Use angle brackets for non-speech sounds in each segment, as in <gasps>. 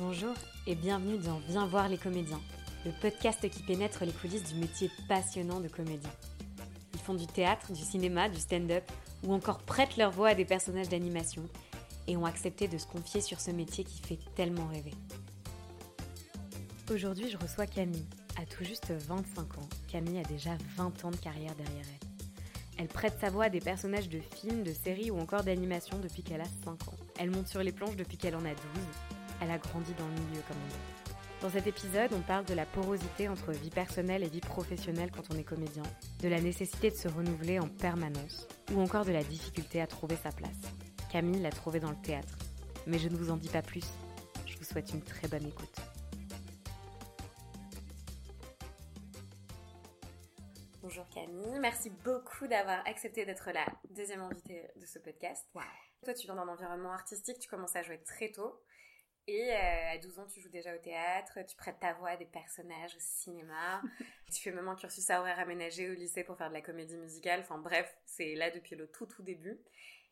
Bonjour et bienvenue dans Viens voir les comédiens, le podcast qui pénètre les coulisses du métier passionnant de comédien. Ils font du théâtre, du cinéma, du stand-up ou encore prêtent leur voix à des personnages d'animation et ont accepté de se confier sur ce métier qui fait tellement rêver. Aujourd'hui, je reçois Camille. À tout juste 25 ans, Camille a déjà 20 ans de carrière derrière elle. Elle prête sa voix à des personnages de films, de séries ou encore d'animation depuis qu'elle a 5 ans. Elle monte sur les planches depuis qu'elle en a 12. Elle a grandi dans le milieu comme on dit. Dans cet épisode, on parle de la porosité entre vie personnelle et vie professionnelle quand on est comédien, de la nécessité de se renouveler en permanence, ou encore de la difficulté à trouver sa place. Camille l'a trouvée dans le théâtre. Mais je ne vous en dis pas plus. Je vous souhaite une très bonne écoute. Bonjour Camille, merci beaucoup d'avoir accepté d'être la deuxième invitée de ce podcast. Toi, tu viens d'un environnement artistique, tu commences à jouer très tôt. Et euh, à 12 ans, tu joues déjà au théâtre, tu prêtes ta voix à des personnages au cinéma, <laughs> tu fais même un cursus à horaire aménagé au lycée pour faire de la comédie musicale. Enfin bref, c'est là depuis le tout tout début.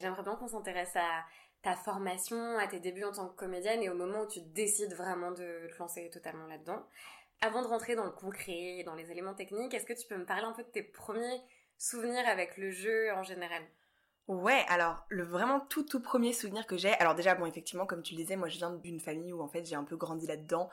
J'aimerais bien qu'on s'intéresse à ta formation, à tes débuts en tant que comédienne et au moment où tu décides vraiment de te lancer totalement là-dedans. Avant de rentrer dans le concret, dans les éléments techniques, est-ce que tu peux me parler un peu de tes premiers souvenirs avec le jeu en général? Ouais, alors le vraiment tout tout premier souvenir que j'ai, alors déjà bon effectivement comme tu le disais, moi je viens d'une famille où en fait j'ai un peu grandi là-dedans.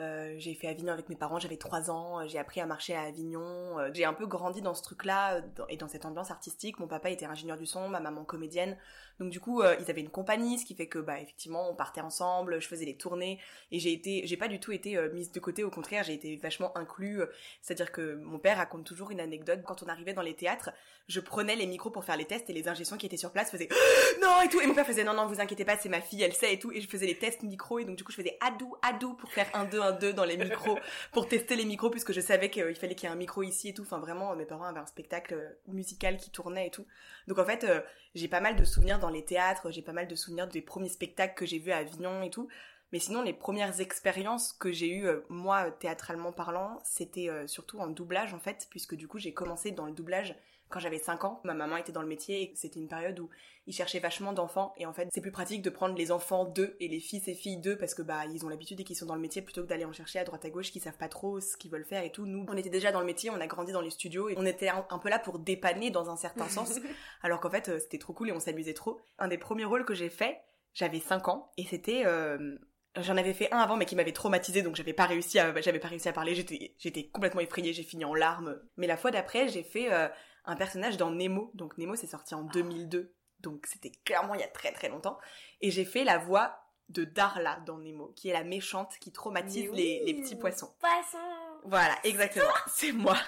Euh, j'ai fait Avignon avec mes parents, j'avais 3 ans, euh, j'ai appris à marcher à Avignon, euh, j'ai un peu grandi dans ce truc-là et dans cette ambiance artistique. Mon papa était ingénieur du son, ma maman comédienne, donc du coup ils avaient une compagnie, ce qui fait que bah effectivement on partait ensemble, je faisais les tournées et j'ai été, j'ai pas du tout été mise de côté, au contraire j'ai été vachement inclus. C'est-à-dire que mon père raconte toujours une anecdote quand on arrivait dans les théâtres, je prenais les micros pour faire les tests et les ingénieurs qui étaient sur place faisaient <gasps> non et tout et mon père faisait non non vous inquiétez pas c'est ma fille elle sait et tout et je faisais les tests micro et donc du coup je faisais adou adou pour faire un 2 deux dans les micros <laughs> pour tester les micros puisque je savais qu'il fallait qu'il y ait un micro ici et tout. Enfin vraiment, mes parents avaient un spectacle musical qui tournait et tout. Donc en fait, euh, j'ai pas mal de souvenirs dans les théâtres, j'ai pas mal de souvenirs des premiers spectacles que j'ai vus à Avignon et tout. Mais sinon, les premières expériences que j'ai eues, euh, moi, théâtralement parlant, c'était euh, surtout en doublage, en fait, puisque du coup, j'ai commencé dans le doublage quand j'avais 5 ans. Ma maman était dans le métier et c'était une période où ils cherchaient vachement d'enfants. Et en fait, c'est plus pratique de prendre les enfants d'eux et les fils et filles d'eux parce que bah, ils ont l'habitude et qu'ils sont dans le métier plutôt que d'aller en chercher à droite à gauche qui savent pas trop ce qu'ils veulent faire et tout. Nous, on était déjà dans le métier, on a grandi dans les studios et on était un, peu là pour dépanner dans un certain sens. <laughs> Alors qu'en fait, euh, c'était trop cool et on s'amusait trop. Un des premiers rôles que j'ai fait, j'avais 5 ans et c'était euh, J'en avais fait un avant mais qui m'avait traumatisé donc j'avais pas réussi à j'avais pas réussi à parler, j'étais j'étais complètement effrayée, j'ai fini en larmes. Mais la fois d'après, j'ai fait euh, un personnage dans Nemo. Donc Nemo c'est sorti en 2002. Donc c'était clairement il y a très très longtemps et j'ai fait la voix de Darla dans Nemo, qui est la méchante qui traumatise les, les petits poissons. Poisson. Voilà, exactement. c'est moi.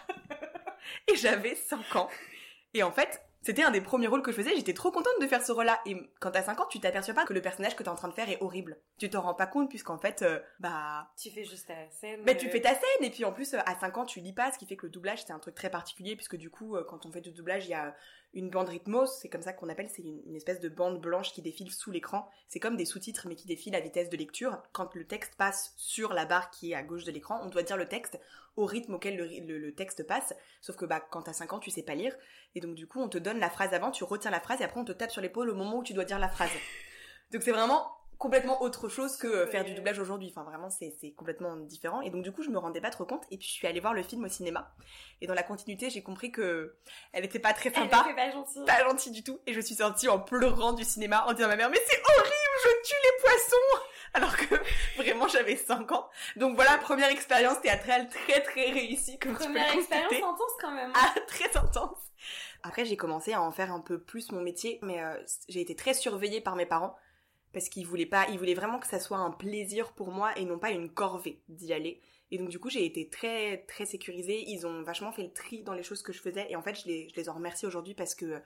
<laughs> et j'avais 5 ans. Et en fait, c'était un des premiers rôles que je faisais, j'étais trop contente de faire ce rôle-là. Et quand t'as 5 ans, tu t'aperçois pas que le personnage que t'es en train de faire est horrible. Tu t'en rends pas compte puisqu'en fait, euh, bah... Tu fais juste ta scène. Mais tu euh. fais ta scène et puis en plus, euh, à 5 ans, tu lis pas, ce qui fait que le doublage, c'est un truc très particulier puisque du coup, quand on fait du doublage, il y a une bande rythmos, c'est comme ça qu'on appelle, c'est une, espèce de bande blanche qui défile sous l'écran. C'est comme des sous-titres mais qui défilent à vitesse de lecture. Quand le texte passe sur la barre qui est à gauche de l'écran, on doit dire le texte au rythme auquel le, texte passe. Sauf que bah quand t'as 5 ans, tu sais pas lire. Et donc du coup, on te donne la phrase avant, tu retiens la phrase et après on te tape sur l'épaule au moment où tu dois dire la phrase. Donc c'est vraiment complètement autre chose que faire du doublage aujourd'hui. Enfin, vraiment, c'est, c'est complètement différent. Et donc, du coup, je me rendais pas trop compte. Et puis, je suis allée voir le film au cinéma. Et dans la continuité, j'ai compris que elle était pas très sympa. Elle était pas gentille. Pas gentille du tout. Et je suis sortie en pleurant du cinéma en disant à ma mère, mais c'est horrible, je tue les poissons! <laughs> Alors que vraiment, j'avais 5 ans. Donc voilà, première expérience théâtrale très très réussie, comme première tu peux expérience intense quand même. Ah, très intense. Après, j'ai commencé à en faire un peu plus mon métier, mais euh, j'ai été très surveillée par mes parents parce qu'ils voulaient pas, ils voulaient vraiment que ça soit un plaisir pour moi et non pas une corvée d'y aller. Et donc du coup, j'ai été très très sécurisée. Ils ont vachement fait le tri dans les choses que je faisais et en fait, je les, je les en remercie aujourd'hui parce que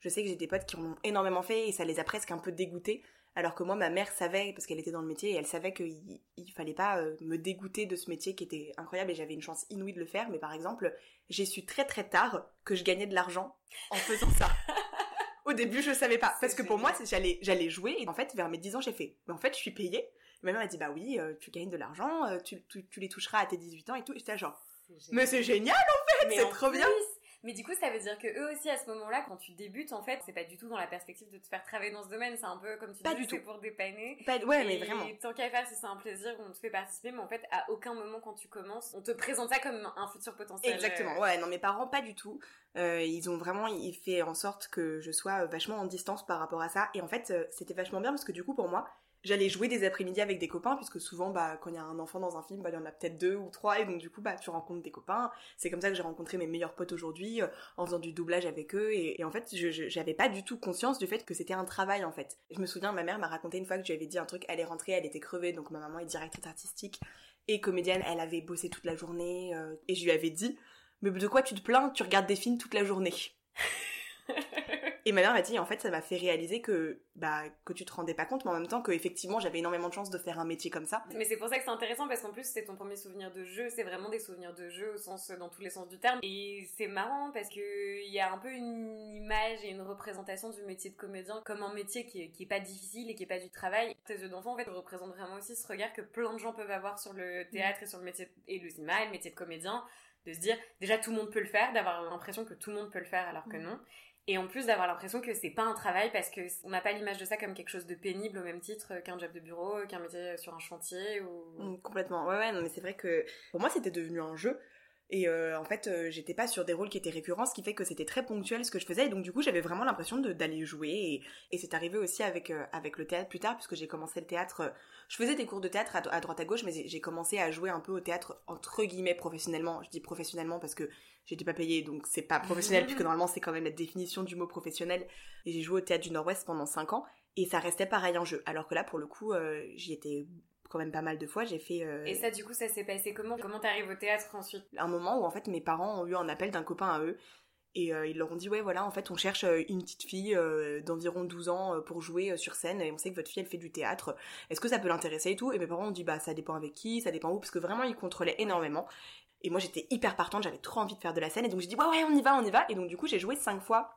je sais que j'ai des potes qui en ont énormément fait et ça les a presque un peu dégoûtés. Alors que moi, ma mère savait, parce qu'elle était dans le métier, et elle savait qu'il il fallait pas euh, me dégoûter de ce métier qui était incroyable et j'avais une chance inouïe de le faire. Mais par exemple, j'ai su très très tard que je gagnais de l'argent en faisant ça. <laughs> Au début, je savais pas. Parce que pour moi, j'allais, j'allais jouer. Et en fait, vers mes 10 ans, j'ai fait, mais en fait, je suis payée. ma mère m'a dit, bah oui, euh, tu gagnes de l'argent, euh, tu, tu, les toucheras à tes 18 ans et tout. Et j'étais genre, mais c'est génial, en fait, c'est trop bien. Mais du coup, ça veut dire que eux aussi, à ce moment-là, quand tu débutes, en fait, c'est pas du tout dans la perspective de te faire travailler dans ce domaine. C'est un peu comme tu Pas dis, du c'est tout. pour dépanner. Pas- ouais, Et mais vraiment. Tant qu'à faire, si c'est un plaisir, on te fait participer, mais en fait, à aucun moment quand tu commences, on te présente ça comme un futur potentiel. Exactement, Euh, ouais, non, mes parents, pas du tout. Euh, ils ont vraiment il fait en sorte que je sois vachement en distance par rapport à ça. Et en fait, euh, c'était vachement bien parce que du coup, pour moi, j'allais jouer des après-midi avec des copains, puisque souvent, bah, quand il y a un enfant dans un film, bah, il y en a peut-être deux ou trois, et donc du coup, bah, tu rencontres des copains. C'est comme ça que j'ai rencontré mes meilleurs potes aujourd'hui, euh, en faisant du doublage avec eux. Et, en fait, je, je- j'avais pas du tout conscience du fait que c'était un travail, en fait. Je me souviens, ma mère m'a raconté une fois que je lui avais dit un truc, elle est rentrée, elle était crevée, donc ma maman est directrice artistique et comédienne, elle avait bossé toute la journée, euh, et je lui avais dit, mais de quoi tu te plains? Tu regardes des films toute la journée. <laughs> Et ma mère m'a dit, en fait, ça m'a fait réaliser que, bah, que tu te rendais pas compte, mais en même temps que, effectivement, j'avais énormément de chance de faire un métier comme ça. Mais c'est pour ça que c'est intéressant parce qu'en plus c'est ton premier souvenir de jeu, c'est vraiment des souvenirs de jeu au sens dans tous les sens du terme. Et c'est marrant parce que il y a un peu une image et une représentation du métier de comédien comme un métier qui est, qui est pas difficile et qui est pas du travail. Tes yeux d'enfant en fait représentent vraiment aussi ce regard que plein de gens peuvent avoir sur le théâtre et sur le métier et le cinéma, et le métier de comédien, de se dire déjà tout le monde peut le faire, d'avoir l'impression que tout le monde peut le faire alors que Mm. non. Et en plus d'avoir l'impression que c'est pas un travail parce que on n'a pas l'image de ça comme quelque chose de pénible au même titre qu'un job de bureau, qu'un métier sur un chantier ou. Mm, complètement. Ouais, ouais, non, mais c'est vrai que, pour moi, c'était devenu un jeu. Et euh, en fait, euh, j'étais pas sur des rôles qui étaient récurrents, ce qui fait que c'était très ponctuel ce que je faisais. Et donc, du coup, j'avais vraiment l'impression d'aller jouer. Et, et c'est arrivé aussi avec, euh, avec le théâtre plus tard, puisque j'ai commencé le théâtre. je faisais des cours de théâtre à, à droite à gauche, mais j'ai- commencé à jouer un peu au théâtre, entre guillemets, professionnellement. Je dis professionnellement parce que j'étais pas payée, donc c'est pas professionnel, <laughs> puisque normalement, c'est quand même la définition du mot professionnel. Et j'ai joué au théâtre du Nord-Ouest pendant 5 ans. Et ça restait pareil en jeu. Alors que là, pour le coup, j'y étais quand même pas mal de fois. J'ai fait. euh, Et ça, du coup, ça s'est passé comment? Comment t'arrives au théâtre ensuite? Un moment où en fait mes parents ont eu un appel d'un copain à eux et euh, ils leur ont dit ouais voilà en fait on cherche euh, une petite fille euh, d'environ 12 ans pour jouer sur scène et on sait que votre fille elle fait du théâtre est-ce que ça peut l'intéresser et tout? Et mes parents ont dit bah ça dépend avec qui ça dépend où parce que vraiment ils contrôlaient énormément et moi j'étais hyper partante j'avais trop envie de faire de la scène et donc j'ai dit ouais ouais on y va on y va et donc du coup j'ai joué cinq fois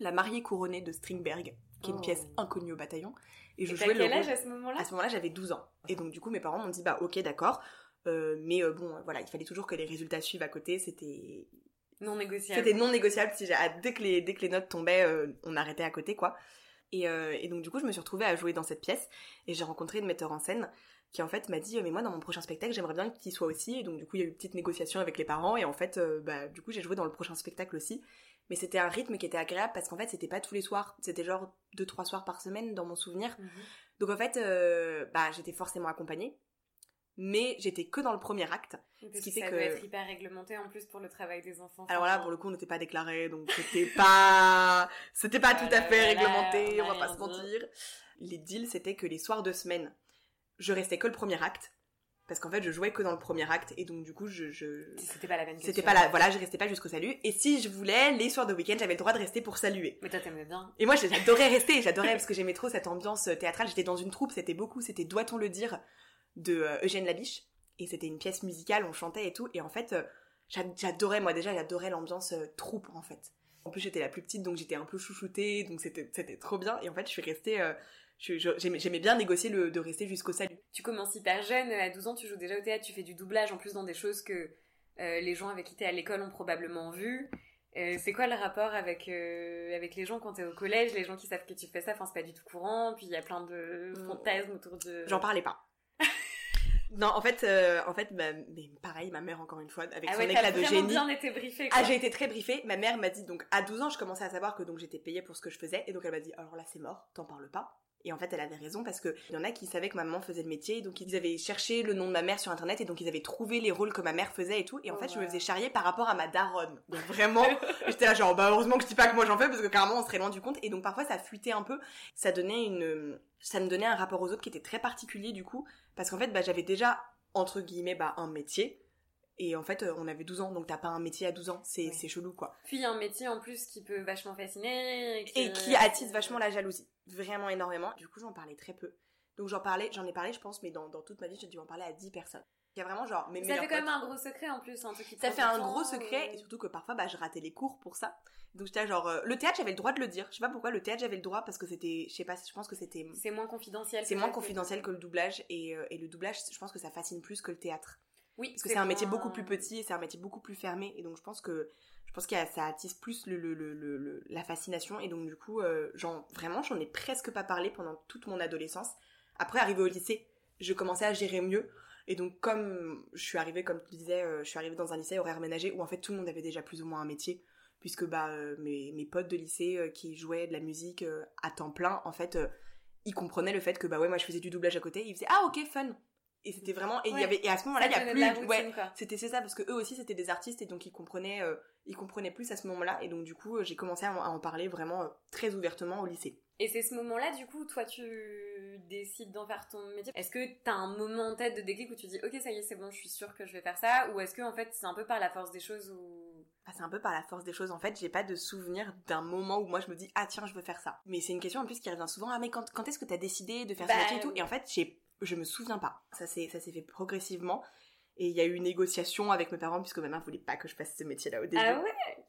la mariée couronnée de Strindberg qui est une Oh. pièce inconnue au bataillon et je Et jouais le quel âge à ce moment-là? À ce moment-là, j'avais 12 ans. Et donc, du coup, mes parents m'ont dit, bah, ok, d'accord. Euh, mais euh, bon, voilà, il fallait toujours que les résultats suivent à côté. C'était, Non négociable. c'était non négociable. Si j'ai- dès que les, dès que les notes tombaient, euh, on arrêtait à côté, quoi. Et, et donc, du coup, je me suis retrouvée à jouer dans cette pièce. Et j'ai rencontré une metteur en scène qui, en fait, m'a dit, mais moi, dans mon prochain spectacle, j'aimerais bien qu'il soit aussi. Et donc, du coup, il y a eu une petite négociation avec les parents. Et en fait, euh, bah, du coup, j'ai joué dans le prochain spectacle aussi. Mais c'était un rythme qui était agréable parce qu'en fait, c'était pas tous les soirs. C'était genre deux, trois soirs par semaine dans mon souvenir. Mhm. Donc en fait, euh, bah, j'étais forcément accompagnée, mais j'étais que dans le premier acte. Parce qui que fait ça que- doit être hyper réglementé en plus pour le travail des enfants. Alors là, pour le coup, on n'était pas déclaré, donc c'était pas, <laughs> c'était pas tout à Voilà, fait voilà, réglementé, on on va pas se mentir. Les deals, c'était que les soirs de semaine, je restais que le premier acte, parce qu'en fait, je jouais que dans le premier acte, et donc du coup, je, je... C'était pas la que c'était pas restes. voilà, je restais pas jusqu'au salut. Et si je voulais, les soirs de week-end, j'avais le droit de rester pour saluer. Mais toi, t'aimais bien. Et moi, j'adorais rester, j'adorais parce que j'aimais trop cette ambiance théâtrale. J'étais dans une troupe, c'était beaucoup, c'était Doit-on le dire de euh, Eugène Labiche. Et c'était une pièce musicale, on chantait et tout. Et en fait, euh, j'a- j'adorais, moi déjà, j'adorais l'ambiance euh, troupe en fait. En plus, j'étais la plus petite, donc j'étais un peu chouchoutée, donc c'était c'était trop bien. Et en fait, je suis restée. J'aimais bien négocier le, de rester jusqu'au salut. Tu commences hyper jeune, à 12 ans, tu joues déjà au théâtre, tu fais du doublage en plus dans des choses que euh, les gens avec qui t'es à l'école ont probablement vu. Euh, c'est quoi le rapport avec, euh, avec les gens quand t'es au collège, les gens qui savent que tu fais ça, enfin c'est pas du tout courant, puis il y a plein de fantasmes autour de... J'en parlais pas. <laughs> non, en fait, euh, en fait, ma- mais pareil, ma mère encore une fois, avec Ah son ouais, éclat de génie. bien été briefée quoi. Ah, j'ai été très briefée. Ma mère m'a dit, donc, à 12 ans, je commençais à savoir que donc j'étais payée pour ce que je faisais. Et donc, elle m'a dit, alors là, c'est mort, t'en parles pas. Et en fait, elle avait raison parce que il y en a qui savaient que ma maman faisait le métier, donc ils avaient cherché le nom de ma mère sur internet et donc ils avaient trouvé les rôles que ma mère faisait et tout. Et en Oh, fait, je me faisais charrier par rapport à ma daronne. Donc vraiment, <laughs> j'étais là genre, bah heureusement que je dis pas que moi j'en fais parce que carrément on serait loin du compte. Et donc parfois ça fuitait un peu. Ça donnait une, ça me donnait un rapport aux autres qui était très particulier du coup parce qu'en fait, bah j'avais déjà entre guillemets bah un métier. Et en fait, euh, on avait 12 ans, donc t'as pas un métier à 12 ans, c'est Ouais. c'est chelou quoi. Puis il y a un métier en plus qui peut vachement fasciner. et qui attise vachement la jalousie, vraiment énormément. Du coup, j'en parlais très peu. Donc j'en parlais, j'en ai parlé, je pense, mais dans, dans toute ma vie, j'ai dû en parler à 10 personnes. Il y a vraiment genre Ça fait quand même un gros secret en plus, un truc qui Ça fait un gros secret, et surtout que parfois, bah, je ratais les cours pour ça. Donc j'étais genre, euh, le théâtre, j'avais le droit de le dire. Je sais pas pourquoi, le théâtre, j'avais le droit, parce que c'était, je sais pas, je pense que c'était, C'est moins confidentiel. c'est moins confidentiel que le doublage, et, euh, et le doublage, je pense que ça fascine plus que le théâtre. Oui, Parce que c'est un métier beaucoup plus petit, et c'est un métier beaucoup plus fermé, et donc je pense que, pense que ça attise plus la fascination et donc du coup, genre, vraiment, j'en ai presque pas parlé pendant toute mon adolescence. Après, arrivé au lycée, je commençais à gérer mieux. Et donc, comme je suis arrivée, comme tu disais, je suis arrivée dans un lycée horaire ménager où en fait tout le monde avait déjà plus ou moins un métier puisque bah, euh, mes, potes de lycée euh, qui jouaient de la musique euh, à temps plein, en fait, ils comprenaient le fait que bah ouais, moi je faisais du doublage à côté, ils faisaient ah ok fun. Et c'était vraiment et il y avait et à ce moment-là, il y a plus ouais, c'était c'est ça parce que eux aussi c'était des artistes et donc ils comprenaient ils comprenaient plus à ce moment-là et donc du coup, j'ai commencé à, en parler vraiment très ouvertement au lycée. Et c'est ce moment-là, du coup, toi, tu décides d'en faire ton métier. Est-ce que t'as un moment en tête de déclic où tu dis, ok, ça y est, c'est bon, je suis sûre que je vais faire ça, ou est-ce que en fait, c'est un peu par la force des choses ou bah, c'est un peu par la force des choses. En fait, j'ai pas de souvenir d'un moment où moi je me dis ah tiens je veux faire ça. Mais c'est une question en plus qui revient souvent. Ah mais quand, quand est-ce que t'as décidé de faire ça et tout? Et en fait, j'ai je me souviens pas. Ça s'est ça s'est fait progressivement. Et il y a eu une négociation avec mes parents puisque ma mère voulait pas que je fasse ce métier-là au début. Ah ouais?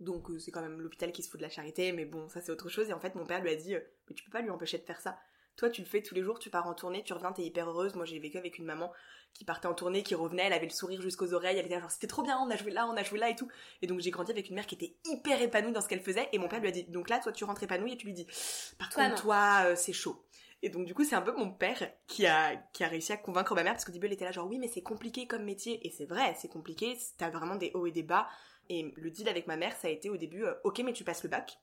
Donc euh, c'est quand même l'hôpital qui se fout de la charité, mais bon ça c'est autre chose. Et en fait mon père lui a dit euh, mais tu peux pas lui empêcher de faire ça. Toi, tu le fais tous les jours, tu pars en tournée, tu reviens, t'es hyper heureuse. Moi, j'ai vécu avec une maman qui partait en tournée, qui revenait, elle avait le sourire jusqu'aux oreilles, elle était genre c'était trop bien, on a joué là, on a joué là et tout. Et donc j'ai grandi avec une mère qui était hyper épanouie dans ce qu'elle faisait. Et mon père lui a dit donc là, toi, tu rentres épanouie et tu lui dis par contre, toi, euh, c'est chaud. Et donc du coup, c'est un peu mon père qui a qui a réussi à convaincre ma mère parce qu'au début elle était là genre oui mais c'est compliqué comme métier et c'est vrai, c'est compliqué, t'as vraiment des hauts et des bas. Et le deal avec ma mère, ça a été au début euh, ok mais tu passes le bac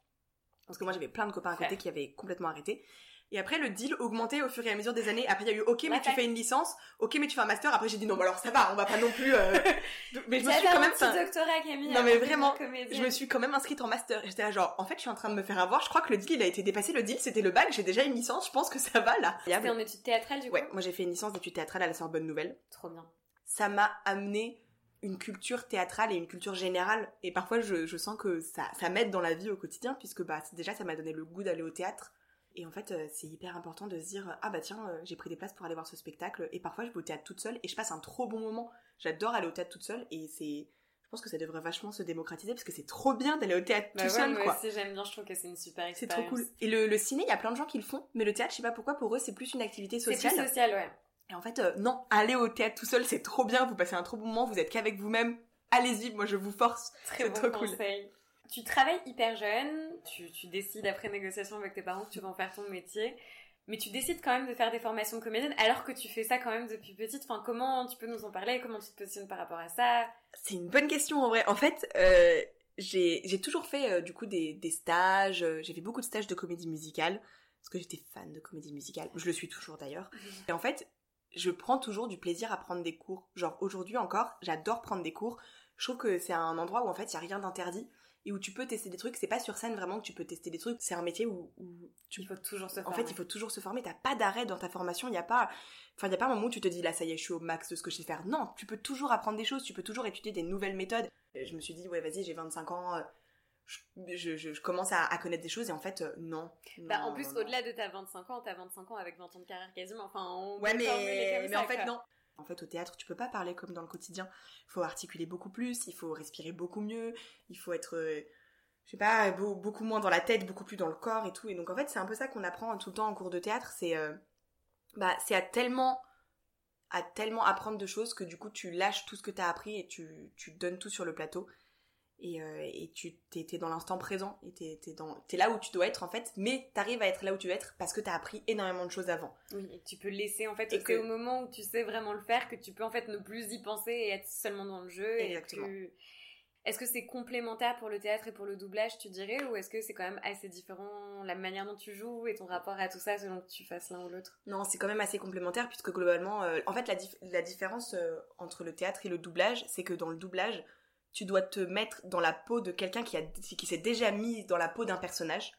parce que moi j'avais plein de copains à côté qui avaient complètement arrêté. Et après, le deal augmentait au fur et à mesure des années. Après, il y a eu OK, mais tu fais une licence. OK, mais tu fais un master. Après, j'ai dit non, alors ça va, on va pas non plus. Euh, <laughs> mais je me suis quand même. Un doctorat, Camille. Non, mais vraiment, je me suis quand même inscrite en master. J'étais là, genre, en fait, je suis en train de me faire avoir. Je crois que le deal, il a été dépassé. Le deal, c'était le bac. J'ai déjà une licence. Je pense que ça va là. C'était en études théâtrales, du coup. Ouais, moi j'ai fait une licence d'études théâtrales à la Sorbonne Nouvelle. Trop bien. Ça m'a amené une culture théâtrale et une culture générale. Et parfois, je, je sens que ça, ça m'aide dans la vie au quotidien, puisque bah, déjà, ça m'a donné le goût d'aller au théâtre et en fait, euh, c'est hyper important de se dire ah bah tiens, euh, j'ai pris des places pour aller voir ce spectacle. Et parfois, je vais au théâtre toute seule et je passe un trop bon moment. J'adore aller au théâtre toute seule et c'est je pense que ça devrait vachement se démocratiser parce que c'est trop bien d'aller au théâtre bah tout seul moi quoi. aussi j'aime bien, je trouve que c'est une super expérience. C'est trop cool. Et le, ciné, il y a plein de gens qui le font, mais le théâtre, je sais pas pourquoi pour eux, c'est plus une activité sociale. C'est plus social, ouais. Et en fait, euh, non, aller au théâtre tout seul, c'est trop bien, vous passez un trop bon moment, vous êtes qu'avec vous-même. Allez-y, moi je vous force. Très bon trop conseil. cool. Tu travailles hyper jeune, tu, tu, décides après négociation avec tes parents que tu vas en faire ton métier, mais tu décides quand même de faire des formations de comédienne alors que tu fais ça quand même depuis petite. Enfin, comment tu peux nous en parler? Comment tu te positionnes par rapport à ça? C'est une bonne question en vrai. En fait, euh, j'ai toujours fait euh, du coup des, des stages, euh, j'ai fait beaucoup de stages de comédie musicale parce que j'étais fan de comédie musicale. Je le suis toujours d'ailleurs. <laughs> Et en fait, je prends toujours du plaisir à prendre des cours. Genre aujourd'hui encore, j'adore prendre des cours. Je trouve que c'est un endroit où en fait il y a rien d'interdit et où tu peux tester des trucs. C'est pas sur scène vraiment que tu peux tester des trucs. C'est un métier où, tu... il faut toujours se former. En fait, il faut toujours se former. T'as pas d'arrêt dans ta formation. Il y a pas, enfin, il y a pas un moment où tu te dis là, ça y est, je suis au max de ce que je sais faire. Non, tu peux toujours apprendre des choses. Tu peux toujours étudier des nouvelles méthodes. Et je me suis dit ouais, vas-y, j'ai 25 ans. Euh, je, je, commence à, connaître des choses et en fait euh, non, bah, en plus au-delà de ta 25 ans t'as 25 ans avec 20 ans de carrière quasiment enfin on ouais mais, mais en fait non en fait, au théâtre, tu peux pas parler comme dans le quotidien. Il faut articuler beaucoup plus, il faut respirer beaucoup mieux, il faut être, euh, je sais pas, beaucoup moins dans la tête, beaucoup plus dans le corps et tout. Et donc, en fait, c'est un peu ça qu'on apprend tout le temps en cours de théâtre. C'est, euh, bah, c'est à tellement, à tellement apprendre de choses que du coup, tu lâches tout ce que tu as appris et tu, tu donnes tout sur le plateau et, euh, et tu t'es dans l'instant présent et t'es es dans t'es là où tu dois être en fait mais t'arrives à être là où tu veux être parce que t'as appris énormément de choses avant. Oui et tu peux laisser en fait et c'est au moment où tu sais vraiment le faire que tu peux en fait ne plus y penser et être seulement dans le jeu exactement. est-ce que c'est complémentaire pour le théâtre et pour le doublage, tu dirais, ou est-ce que c'est quand même assez différent la manière dont tu joues et ton rapport à tout ça selon que tu fasses l'un ou l'autre? Non, c'est quand même assez complémentaire puisque globalement, euh, en fait, la, la différence euh, entre le théâtre et le doublage, c'est que dans le doublage, tu dois te mettre dans la peau de quelqu'un qui, a, qui s'est déjà mis dans la peau d'un personnage.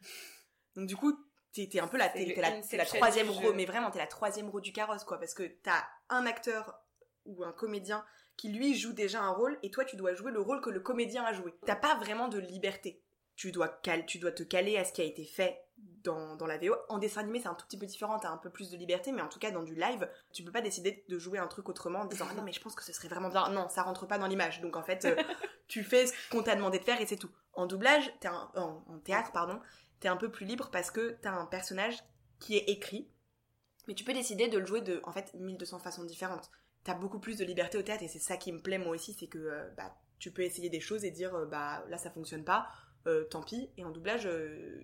Donc du coup, t'es es un peu la, la, troisième roue, mais vraiment, t'es la troisième roue du carrosse, quoi, parce que t'as un acteur ou un comédien qui lui joue déjà un rôle, et toi tu dois jouer le rôle que le comédien a joué. T'as pas vraiment de liberté. Tu dois, tu dois te caler à ce qui a été fait dans, la VO. En dessin animé, c'est un tout petit peu différent, t'as un peu plus de liberté, mais en tout cas, dans du live, tu peux pas décider de jouer un truc autrement en disant, <laughs> ah non, mais je pense que ce serait vraiment bien. Non, ça rentre pas dans l'image. Donc en fait, euh, <laughs> tu fais ce qu'on t'a demandé de faire et c'est tout. En doublage, t'es en, théâtre, pardon, t'es un peu plus libre parce que t'as un personnage qui est écrit, mais tu peux décider de le jouer de, en fait, 1200 façons différentes. T'as beaucoup plus de liberté au théâtre et c'est ça qui me plaît moi aussi, c'est que, euh, bah, tu peux essayer des choses et dire bah là ça fonctionne pas tant pis. Et en doublage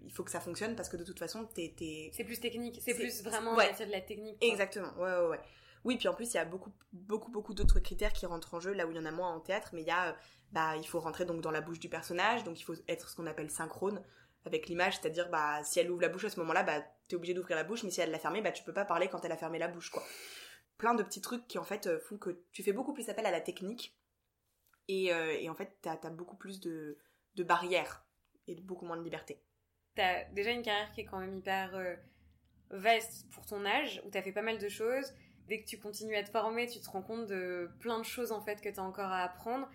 il faut que ça fonctionne parce que de toute façon t'es c'est plus technique. C'est plus vraiment ouais. de la technique exactement. Ouais ouais ouais. Oui puis en plus il y a beaucoup beaucoup beaucoup d'autres critères qui rentrent en jeu là où il y en a moins en théâtre mais il y a bah il faut rentrer donc dans la bouche du personnage donc il faut être ce qu'on appelle synchrone avec l'image, c'est-à-dire bah si elle ouvre la bouche à ce moment-là, bah t'es obligé d'ouvrir la bouche, mais si elle l'a fermée, bah tu peux pas parler quand elle a fermé la bouche, quoi. Plein de petits trucs qui en fait euh, font que tu fais beaucoup plus appel à la technique et, euh, et en fait t'as as beaucoup plus de, de barrières et beaucoup moins de liberté. T'as déjà une carrière qui est quand même hyper euh, vaste pour ton âge, où t'as fait pas mal de choses. Dès que tu continues à te former, tu te rends compte de plein de choses en fait que t'as encore à apprendre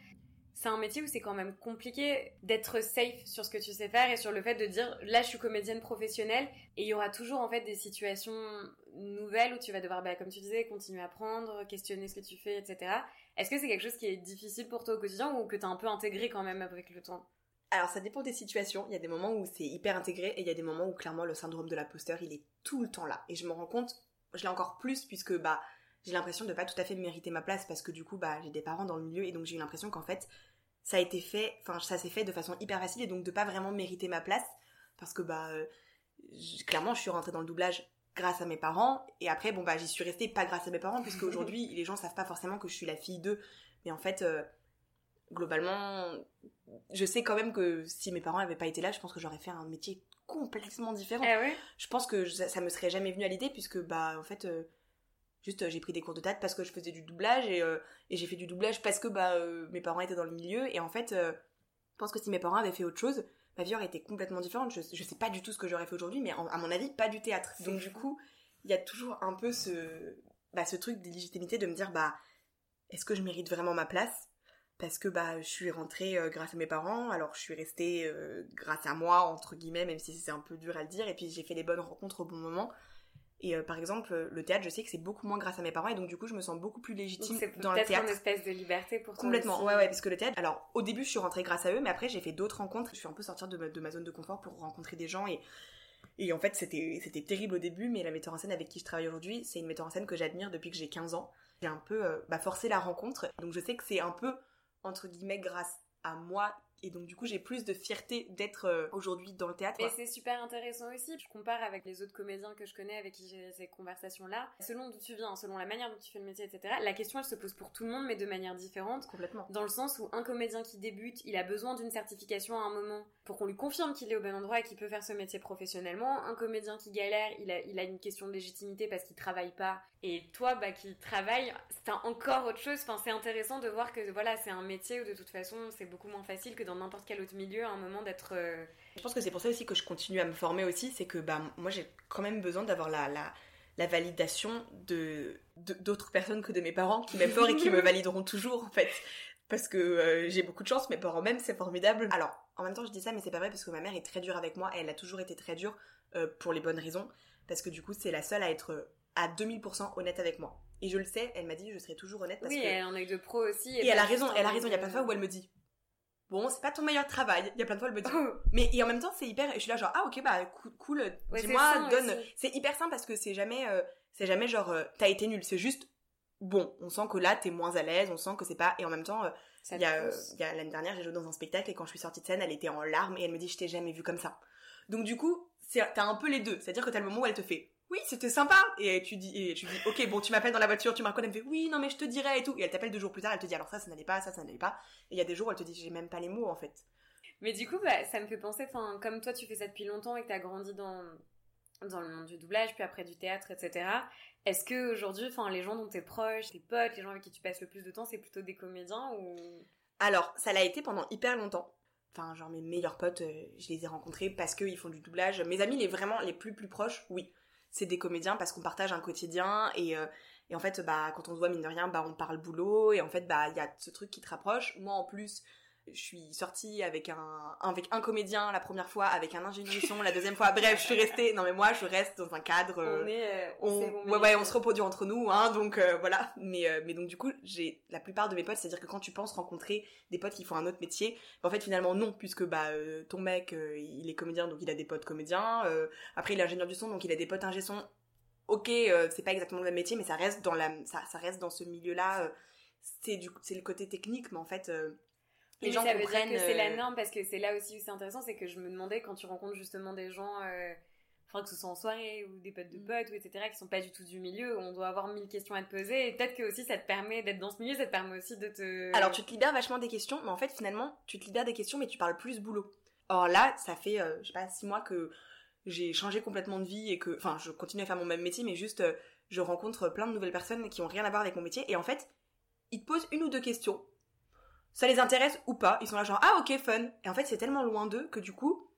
c'est un métier où c'est quand même compliqué d'être safe sur ce que tu sais faire et sur le fait de dire là je suis comédienne professionnelle et il y aura toujours en fait des situations nouvelles où tu vas devoir bah, comme tu disais continuer à apprendre, questionner ce que tu fais etc. Est-ce que c'est quelque chose qui est difficile pour toi au quotidien ou que tu as un peu intégré quand même avec le temps? Alors ça dépend des situations, il y a des moments où c'est hyper intégré et il y a des moments où clairement le syndrome de l'imposteur il est tout le temps là. Et je me rends compte, je l'ai encore plus puisque bah j'ai l'impression de pas tout à fait mériter ma place parce que du coup bah j'ai des parents dans le milieu et donc j'ai eu l'impression qu'en fait ça a été fait, enfin ça s'est fait de façon hyper facile et donc de pas vraiment mériter ma place parce que bah euh, clairement je suis rentrée dans le doublage grâce à mes parents et après bon bah j'y suis restée pas grâce à mes parents puisque <laughs> aujourd'hui les gens savent pas forcément que je suis la fille d'eux. Mais en fait euh, globalement je sais quand même que si mes parents n'avaient pas été là je pense que j'aurais fait un métier complètement différent ah je pense que ça, me serait jamais venu à l'idée puisque bah en fait euh, Juste, euh, j'ai pris des cours de théâtre parce que je faisais du doublage et, euh, et j'ai fait du doublage parce que bah, mes parents étaient dans le milieu. Et en fait, je pense que si mes parents avaient fait autre chose, ma vie aurait été complètement différente. Je, je sais pas du tout ce que j'aurais fait aujourd'hui, mais à mon avis, pas du théâtre. Donc du coup, il y a toujours un peu ce, bah, ce truc d'illégitimité de me dire, bah, est-ce que je mérite vraiment ma place? Parce que bah je suis rentrée grâce à mes parents, alors je suis restée grâce à moi entre guillemets, même si c'est un peu dur à le dire, et puis j'ai fait les bonnes rencontres au bon moment. Et euh, par exemple, euh, le théâtre, je sais que c'est beaucoup moins grâce à mes parents et donc du coup, je me sens beaucoup plus légitime dans le théâtre. C'est une espèce de liberté pour toi. Complètement, ouais, ouais, parce que le théâtre. Alors, au début, je suis rentrée grâce à eux, mais après, j'ai fait d'autres rencontres. Je suis un peu sortie de ma, de ma zone de confort pour rencontrer des gens et et en fait, c'était c'était terrible au début, mais la metteur en scène avec qui je travaille aujourd'hui, c'est une metteur en scène que j'admire depuis que j'ai 15 ans. J'ai un peu euh, bah, forcé la rencontre, donc je sais que c'est un peu entre guillemets grâce à moi et donc du coup j'ai plus de fierté d'être euh, aujourd'hui dans le théâtre. Et c'est super intéressant aussi. Je compare avec les autres comédiens que je connais avec qui j'ai ces conversations-là. Selon d'où tu viens, selon la manière dont tu fais le métier, etc. La question elle se pose pour tout le monde mais de manière différente. Complètement. Dans le sens où un comédien qui débute, il a besoin d'une certification à un moment pour qu'on lui confirme qu'il est au bon endroit et qu'il peut faire ce métier professionnellement. Un comédien qui galère, il a, il a une question de légitimité parce qu'il travaille pas. Et toi, bah, qui travaille, c'est encore autre chose. Enfin, c'est intéressant de voir que voilà, c'est un métier où de toute façon c'est beaucoup moins facile que dans n'importe quel autre milieu à un moment d'être. Euh, je pense que c'est pour ça aussi que je continue à me former aussi, c'est que bah, moi j'ai quand même besoin d'avoir la, la, la, validation de d'autres personnes que de mes parents qui m'aiment fort et qui me <laughs> valideront toujours en fait. Parce que euh, j'ai beaucoup de chance, mes parents même, c'est formidable. Alors, en même temps, je dis ça, mais c'est pas vrai parce que ma mère est très dure avec moi et elle a toujours été très dure euh, pour les bonnes raisons. Parce que du coup, c'est la seule à être à 2000% honnête avec moi. Et je le sais, elle m'a dit je serai toujours honnête parce oui, que... elle en a eu de pro aussi. Et, elle a raison, elle a raison. Il y a plein de fois où elle me dit bon, c'est pas ton meilleur travail. Il y a plein de fois, elle me dit. <laughs> mais et en même temps, c'est hyper. Et je suis là, genre, ah ok, bah cool, dis-moi, donne. C'est hyper simple parce que c'est jamais, euh, c'est jamais genre, euh, t'as été nul. C'est juste, bon, on sent que là, t'es moins à l'aise, on sent que c'est pas. Et en même temps, euh, il y a, y a l'année dernière, j'ai joué dans un spectacle et quand je suis sortie de scène, elle était en larmes et elle me dit, je t'ai jamais vu comme ça. Donc du coup, t'as un peu les deux. C'est-à-dire que t'as le moment où elle te fait, oui, c'était sympa. Et tu dis, et tu dis, ok, bon, tu m'appelles dans la voiture, tu me reconnais, elle me fait, oui, non, mais je te dirai et tout. Et elle t'appelle deux jours plus tard, elle te dit, alors ça, ça n'allait pas, ça, ça n'allait pas. Et il y a des jours où elle te dit, j'ai même pas les mots, en fait. Mais du coup, bah, ça me fait penser, enfin, comme toi, tu fais ça depuis longtemps et que t'as grandi dans, dans le monde du doublage, puis après du théâtre, etc. Est-ce que aujourd'hui, enfin, les gens dont t'es proche, tes potes, les gens avec qui tu passes le plus de temps, c'est plutôt des comédiens ou? Alors, ça l'a été pendant hyper longtemps. Enfin, genre mes meilleurs potes, euh, je les ai rencontrés parce qu'ils font du doublage. Mes amis, les vraiment les plus plus proches, oui c'est des comédiens parce qu'on partage un quotidien et, euh, et en fait bah quand on se voit mine de rien bah on parle boulot et en fait bah il y a ce truc qui te rapproche moi en plus je suis sortie avec un avec un comédien la première fois, avec un ingénieur son la deuxième fois. Bref, je suis restée. Non mais moi, je reste dans un cadre. On est. Euh, on, ouais ouais, on se reproduit entre nous, hein. Donc euh, voilà. Mais euh, mais donc du coup, j'ai la plupart de mes potes, c'est-à-dire que quand tu penses rencontrer des potes qui font un autre métier, en fait finalement non, puisque bah ton mec, il est comédien, donc il a des potes comédiens. après, il est ingénieur du son, donc il a des potes ingé son. Ok, c'est pas exactement le même métier, mais ça reste dans la ça, ça reste dans ce milieu-là. c'est du c'est le côté technique, mais en fait les gens ça comprennent. Veut dire que c'est la euh, norme parce que c'est là aussi où c'est intéressant, c'est que je me demandais quand tu rencontres justement des gens, euh, enfin que ce soit en soirée ou des potes de Mm. potes ou etc. qui sont pas du tout du milieu, on doit avoir mille questions à te poser et peut-être que aussi ça te permet d'être dans ce milieu, ça te permet aussi de te. Alors tu te libères vachement des questions, mais en fait finalement tu te libères des questions, mais tu parles plus boulot. Or là, ça fait, euh, je sais pas, six mois que j'ai changé complètement de vie et que, enfin, je continue à faire mon même métier, mais juste euh, je rencontre plein de nouvelles personnes qui ont rien à voir avec mon métier et en fait ils te posent une ou deux questions. Ça les intéresse ou pas, ils sont là genre ah ok fun. Et en fait c'est tellement loin d'eux que du coup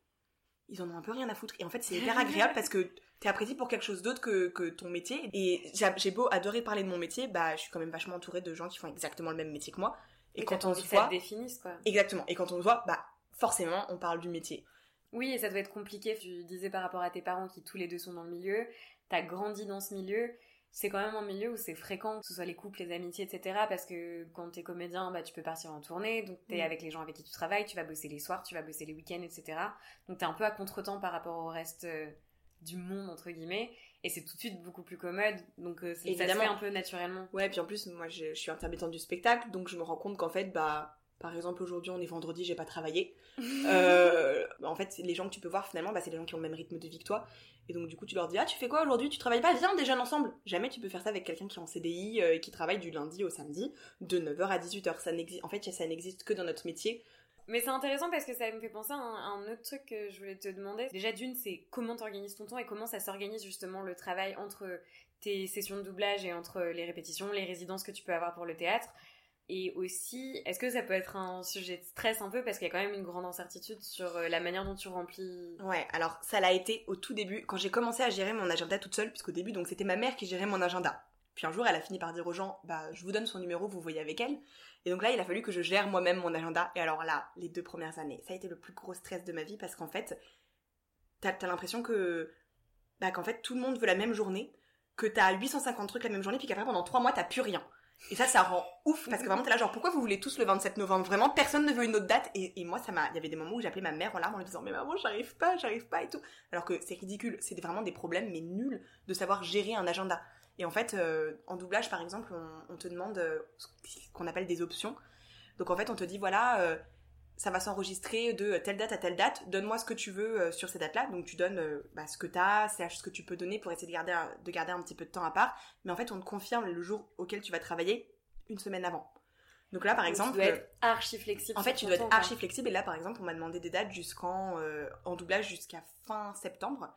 ils en ont un peu rien à foutre. Et en fait c'est hyper agréable parce que t'es apprécié pour quelque chose d'autre que, que ton métier. Et j'ai beau adorer parler de mon métier, bah je suis quand même vachement entourée de gens qui font exactement le même métier que moi. Et quand on se voit, définisse quoi. exactement. Et quand on se voit, bah forcément on parle du métier. Oui, et ça doit être compliqué. Tu disais par rapport à tes parents qui tous les deux sont dans le milieu, t'as grandi dans ce milieu. C'est quand même un milieu où c'est fréquent, que ce soit les couples, les amitiés, etc. Parce que quand t'es comédien, bah, tu peux partir en tournée, donc t'es Mm. avec les gens avec qui tu travailles, tu vas bosser les soirs, tu vas bosser les week-ends, etc. Donc t'es un peu à contre-temps par rapport au reste euh, du monde, entre guillemets. Et c'est tout de suite beaucoup plus commode, donc euh, ça se fait un peu naturellement. Ouais, puis en plus, moi, je, je suis intermittente du spectacle, donc je me rends compte qu'en fait, bah, par exemple, aujourd'hui, on est vendredi, j'ai pas travaillé. Euh, <laughs> en fait, les gens que tu peux voir, finalement, bah, c'est les gens qui ont le même rythme de vie que toi. Et donc, du coup, tu leur dis, ah, tu fais quoi aujourd'hui? Tu travailles pas? Viens, déjeune ensemble. Jamais tu peux faire ça avec quelqu'un qui est en CDI euh, et qui travaille du lundi au samedi, de 9h à 18h. Ça en fait, ça n'existe que dans notre métier. Mais c'est intéressant parce que ça me fait penser à un, à un autre truc que je voulais te demander. Déjà d'une, c'est comment t'organises ton temps et comment ça s'organise justement le travail entre tes sessions de doublage et entre les répétitions, les résidences que tu peux avoir pour le théâtre. Et aussi, est-ce que ça peut être un sujet de stress un peu parce qu'il y a quand même une grande incertitude sur euh, la manière dont tu remplis? Ouais, alors ça l'a été au tout début, quand j'ai commencé à gérer mon agenda toute seule, puisqu'au début, c'était ma mère qui gérait mon agenda. Puis un jour, elle a fini par dire aux gens, bah, je vous donne son numéro, vous voyez avec elle. Et donc là, il a fallu que je gère moi-même mon agenda. Et alors là, les deux premières années, ça a été le plus gros stress de ma vie parce qu'en fait, t'as as, l'impression que, bah, qu'en fait, tout le monde veut la même journée, que t'as 850 trucs la même journée, puis qu'après, pendant trois mois, t'as plus rien. Et ça, ça rend ouf parce que vraiment, t'es là, genre, pourquoi vous voulez tous le 27 novembre? Vraiment, personne ne veut une autre date. Et, et moi, ça m'a, il y avait des moments où j'appelais ma mère en larmes en lui disant, mais maman, j'arrive pas, j'arrive pas et tout. Alors que c'est ridicule, c'est vraiment des problèmes, mais nuls, de savoir gérer un agenda. Et en fait, euh, en doublage, par exemple, on, te demande euh, ce qu'on appelle des options. Donc en fait, on te dit, voilà, euh, ça va s'enregistrer de telle date à telle date, donne-moi ce que tu veux euh, sur ces dates-là. Donc tu donnes euh, bah, ce que t'as, c'est ce que tu peux donner pour essayer de garder, un, de garder un petit peu de temps à part. Mais en fait, on te confirme le jour auquel tu vas travailler une semaine avant. Donc là, par Donc, exemple... tu dois être archi flexible. En fait, tu dois être archi flexible. Et là, par exemple, on m'a demandé des dates jusqu'en euh, en doublage jusqu'à fin septembre.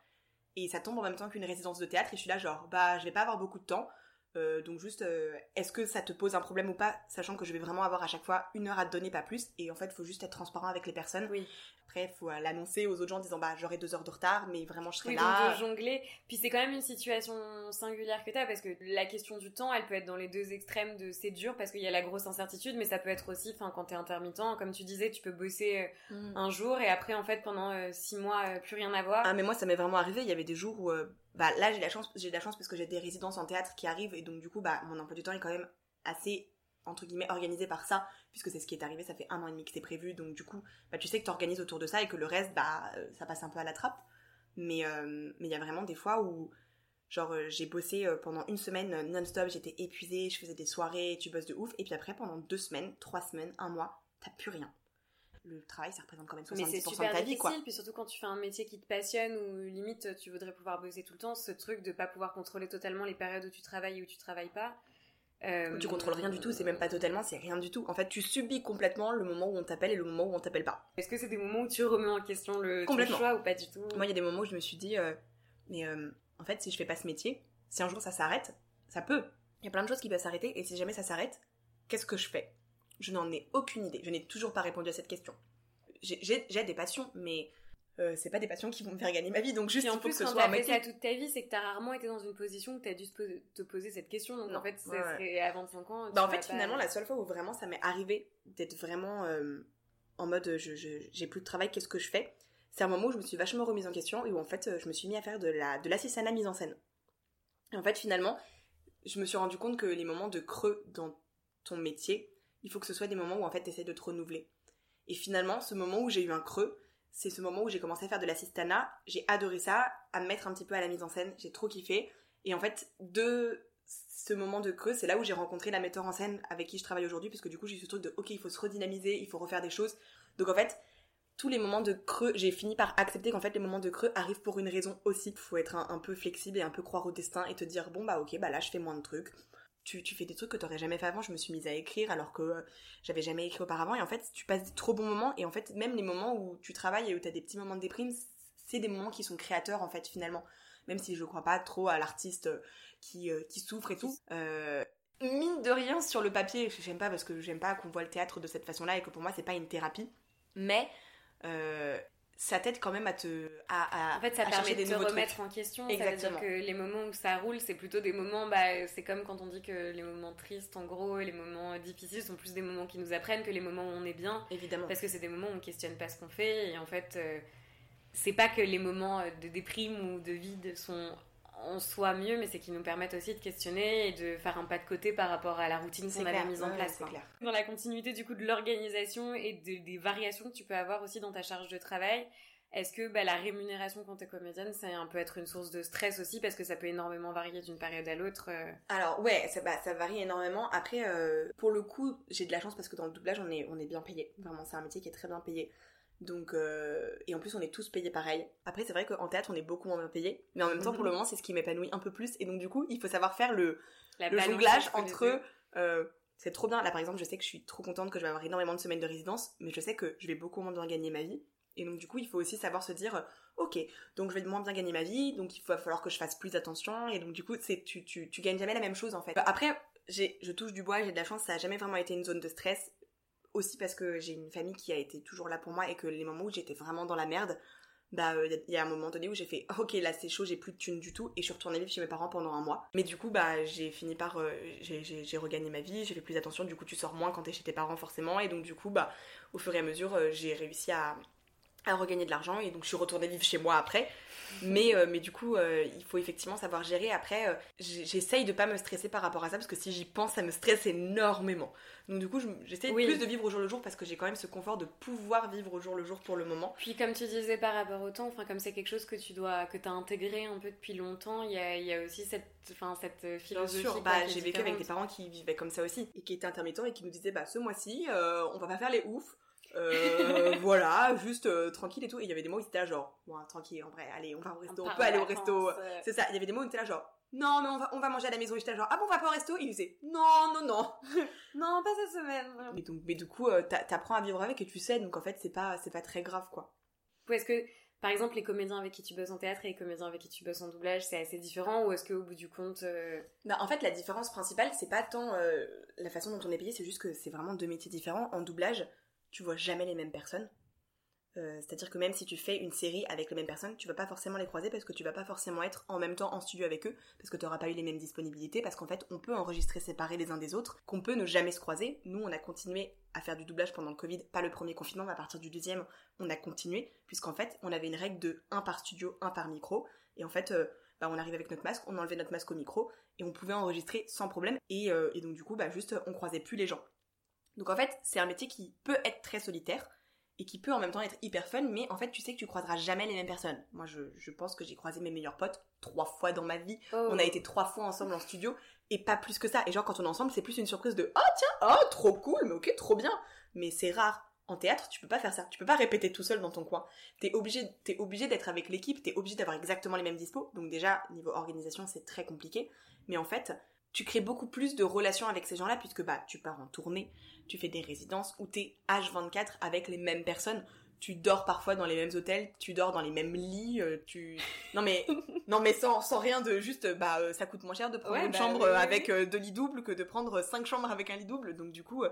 Et ça tombe en même temps qu'une résidence de théâtre. Et je suis là, genre, bah, je vais pas avoir beaucoup de temps. Euh, donc juste, euh, est-ce que ça te pose un problème ou pas, sachant que je vais vraiment avoir à chaque fois une heure à te donner, pas plus. Et en fait, il faut juste être transparent avec les personnes. Oui. Après, il faut euh, l'annoncer aux autres gens en disant, bah, j'aurai deux heures de retard, mais vraiment, je serai Oui, là. donc de jongler. Puis c'est quand même une situation singulière que t'as parce que la question du temps, elle peut être dans les deux extrêmes de c'est dur parce qu'il y a la grosse incertitude, mais ça peut être aussi, enfin, quand t'es intermittent, comme tu disais, tu peux bosser Mm. un jour et après, en fait, pendant euh, six mois, plus rien à voir. Ah mais moi ça m'est vraiment arrivé, il y avait des jours où bah là j'ai la chance j'ai de la chance parce que j'ai des résidences en théâtre qui arrivent et donc du coup bah mon emploi du temps est quand même assez entre guillemets organisé par ça puisque c'est ce qui est arrivé, ça fait un an et demi que c'est prévu donc du coup bah tu sais que tu organises autour de ça et que le reste bah euh, ça passe un peu à la trappe. Mais euh, mais il y a vraiment des fois où genre euh, j'ai bossé pendant une semaine non-stop, j'étais épuisée, je faisais des soirées, tu bosses de ouf et puis après pendant deux semaines, trois semaines, un mois, t'as plus rien. Le travail ça représente quand même 70% mais c'est de super ta vie difficile, quoi. puis surtout quand tu fais un métier qui te passionne ou limite tu voudrais pouvoir bosser tout le temps, ce truc de pas pouvoir contrôler totalement les périodes où tu travailles et où tu travailles pas. euh, Tu contrôles rien du tout, c'est même pas totalement, c'est rien du tout. En fait, tu subis complètement le moment où on t'appelle et le moment où on t'appelle pas. Est-ce que c'est des moments où tu remets en question le Complètement. choix ou pas du tout Moi, il y a des moments où je me suis dit, euh, mais euh, en fait, si je fais pas ce métier, si un jour ça s'arrête, ça peut. Il y a plein de choses qui peuvent s'arrêter, et si jamais ça s'arrête, qu'est-ce que je fais? Je n'en ai aucune idée. Je n'ai toujours pas répondu à cette question. J'ai- des passions, mais euh, c'est pas des passions qui vont me faire gagner ma vie, donc juste il faut plus, que ce quand soit t'as fait ça toute ta vie, c'est que t'as rarement été dans une position où t'as dû te poser cette question. Donc Non, en fait, ça ouais, serait à 25 ans. Bah en fait pas- finalement la seule fois où vraiment ça m'est arrivé d'être vraiment euh, en mode je, j'ai plus de travail qu'est-ce que je fais? C'est un moment où je me suis vachement remise en question et où en fait je me suis mis à faire de la de mise en scène et en fait finalement je me suis rendu compte que les moments de creux dans ton métier il faut que ce soit des moments où en fait t'essaies de te renouveler et finalement ce moment où j'ai eu un creux c'est ce moment où j'ai commencé à faire de l'assistanat j'ai adoré ça à me mettre un petit peu à la mise en scène j'ai trop kiffé et en fait deux ce moment de creux, c'est là où j'ai rencontré la metteur en scène avec qui je travaille aujourd'hui, parce que du coup j'ai eu ce truc de ok, il faut se redynamiser, il faut refaire des choses. Donc en fait, tous les moments de creux, j'ai fini par accepter qu'en fait les moments de creux arrivent pour une raison aussi. Il faut être un, peu flexible et un peu croire au destin et te dire bon bah ok, bah là je fais moins de trucs. Tu, fais des trucs que t'aurais jamais fait avant. Je me suis mise à écrire alors que euh, j'avais jamais écrit auparavant. Et en fait, tu passes des trop bons moments. Et en fait, même les moments où tu travailles et où t'as des petits moments de déprime, c'est des moments qui sont créateurs en fait finalement. Même si je crois pas trop à l'artiste qui, euh, qui souffre et tout. Euh, mine de rien sur le papier, j'aime pas parce que j'aime pas qu'on voit le théâtre de cette façon-là et que pour moi c'est pas une thérapie. Mais euh, ça t'aide quand même à te. À, en fait, ça permet de te remettre en question. Exactement. Ça veut dire que les moments où ça roule, c'est plutôt des moments. Bah, c'est comme quand on dit que les moments tristes, en gros, et les moments difficiles sont plus des moments qui nous apprennent que les moments où on est bien. Évidemment. Parce que c'est des moments où on questionne pas ce qu'on fait. Et en fait, c'est pas que les moments de déprime ou de vide sont on soit mieux, mais c'est qu'ils nous permettent aussi de questionner et de faire un pas de côté par rapport à la routine qu'on avait mise en place. Dans la continuité du coup de l'organisation et des variations que tu peux avoir aussi dans ta charge de travail, est-ce que bah, la rémunération quand t'es comédienne, ça peut être une source de stress aussi parce que ça peut énormément varier d'une période à l'autre euh? Alors ouais, ça, bah, ça varie énormément. Après, euh, pour le coup, j'ai de la chance parce que dans le doublage, on est, on est bien payé. Vraiment, c'est un métier qui est très bien payé. Donc, euh, et en plus, on est tous payés pareil. Après, c'est vrai qu'en théâtre, on est beaucoup moins bien payés. Mais en même temps, pour le mhm. moment, c'est ce qui m'épanouit un peu plus. Et donc, du coup, il faut savoir faire le, le jonglage entre. Euh, c'est trop bien. Là, par exemple, je sais que je suis trop contente que je vais avoir énormément de semaines de résidence. Mais je sais que je vais beaucoup moins bien gagner ma vie. Et donc, du coup, il faut aussi savoir se dire, ok, donc je vais moins bien gagner ma vie. Donc, il va falloir que je fasse plus attention. Et donc, du coup, c'est, tu, tu, tu gagnes jamais la même chose, en fait. Après, j'ai, je touche du bois, j'ai de la chance, ça a jamais vraiment été une zone de stress aussi parce que j'ai une famille qui a été toujours là pour moi et que les moments où j'étais vraiment dans la merde, bah il euh, y a un moment donné où j'ai fait <laughs> ok là c'est chaud j'ai plus de thunes du tout et je suis retournée vivre chez mes parents pendant un mois. Mais du coup bah j'ai fini par euh, j'ai regagné ma vie j'ai fait plus attention du coup tu sors moins quand t'es chez tes parents forcément. Et donc du coup bah au fur et à mesure euh, j'ai réussi à à regagner de l'argent et donc je suis retournée vivre chez moi après mais mais du coup il faut effectivement savoir gérer après j'essaye de pas me stresser par rapport à ça parce que si j'y pense ça me stresse énormément donc du coup, j'essaie plus de vivre au jour le jour parce que j'ai quand même ce confort de pouvoir vivre au jour le jour pour le moment. Puis comme tu disais par rapport au temps, enfin comme c'est quelque chose que tu dois, que as intégré un peu depuis longtemps, il y a, y a, aussi cette, enfin cette philosophie. Bien sûr, bah, j'ai vécu avec des parents qui vivaient comme ça aussi et qui étaient intermittents et qui nous disaient bah ce mois-ci, euh, on va pas faire les oufs. Euh, <laughs> voilà, juste euh, tranquille et tout. Et il y avait des mots où ils étaient là genre, bon, tranquille, en vrai, allez, on va au resto, on, peut aller au resto. C'est ça, il y avait des mots où ils étaient là genre, non, non, on va, manger à la maison. Et j'étais genre, ah bon, on va pas au resto? Il disait, non, non, non. <laughs> non, pas cette semaine. Mais, donc, mais du coup, euh, t'apprends à vivre avec et tu sais, donc en fait, c'est pas, c'est pas très grave, quoi. Est-ce que, par exemple, les comédiens avec qui tu bosses en théâtre et les comédiens avec qui tu bosses en doublage, c'est assez différent ou est-ce qu'au bout du compte. Euh, bah, en fait, la différence principale, c'est pas tant euh, la façon dont on est payé, c'est juste que c'est vraiment deux métiers différents. En doublage, tu vois jamais les mêmes personnes. Euh, c'est-à-dire que même si tu fais une série avec les mêmes personnes, tu vas pas forcément les croiser parce que tu vas pas forcément être en même temps en studio avec eux, parce que tu n'auras pas eu les mêmes disponibilités, parce qu'en fait on peut enregistrer séparés les uns des autres, qu'on peut ne jamais se croiser. Nous on a continué à faire du doublage pendant le Covid, pas le premier confinement, mais à partir du deuxième on a continué, puisqu'en fait on avait une règle de un par studio, un par micro, et en fait euh, bah, on arrivait avec notre masque, on enlevait notre masque au micro, et on pouvait enregistrer sans problème, et, euh, et donc du coup bah juste on croisait plus les gens. Donc en fait c'est un métier qui peut être très solitaire, et qui peut en même temps être hyper fun, mais en fait, tu sais que tu croiseras jamais les mêmes personnes. Moi, je, pense que j'ai croisé mes meilleurs potes trois fois dans ma vie. Oh. On a été trois fois ensemble en studio, et pas plus que ça. Et genre, quand on est ensemble, c'est plus une surprise de « Oh, tiens, oh, trop cool, mais ok, trop bien !» Mais c'est rare. En théâtre, tu peux pas faire ça. Tu peux pas répéter tout seul dans ton coin. T'es obligé, t'es obligé d'être avec l'équipe, t'es obligé d'avoir exactement les mêmes dispos. Donc déjà, niveau organisation, c'est très compliqué. Mais en fait, tu crées beaucoup plus de relations avec ces gens-là puisque bah tu pars en tournée, tu fais des résidences où t'es H24 avec les mêmes personnes. Tu dors parfois dans les mêmes hôtels, tu dors dans les mêmes lits, euh, tu <laughs> non mais non mais sans, sans rien de juste bah euh, ça coûte moins cher de prendre une bah chambre avec euh, deux lits doubles que de prendre cinq chambres avec un lit double donc du coup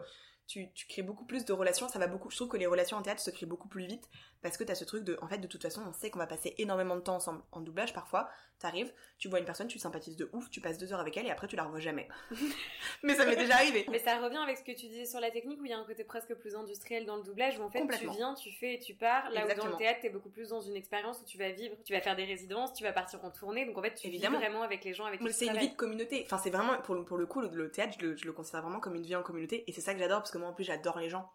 tu, tu, crées beaucoup plus de relations, ça va beaucoup, je trouve que les relations en théâtre se créent beaucoup plus vite, parce que t'as ce truc de, en fait, de toute façon, on sait qu'on va passer énormément de temps ensemble. En doublage, parfois, t'arrives, tu vois une personne, tu sympathises de ouf, tu passes deux heures avec elle et après tu la revois jamais. <laughs> Mais ça m'est déjà arrivé. Mais ça revient avec ce que tu disais sur la technique où il y a un côté presque plus industriel dans le doublage où en fait tu viens, tu fais et tu pars. Là où dans le théâtre, t'es beaucoup plus dans une expérience où tu vas vivre, tu vas faire des résidences, tu vas partir en tournée, donc en fait tu Évidemment. vis vraiment avec les gens avec qui tu C'est une vie de communauté. Enfin, c'est vraiment, pour, pour le coup, le, théâtre, je le, je le considère vraiment comme une vie en communauté et c'est ça que j'adore parce que moi en plus j'adore les gens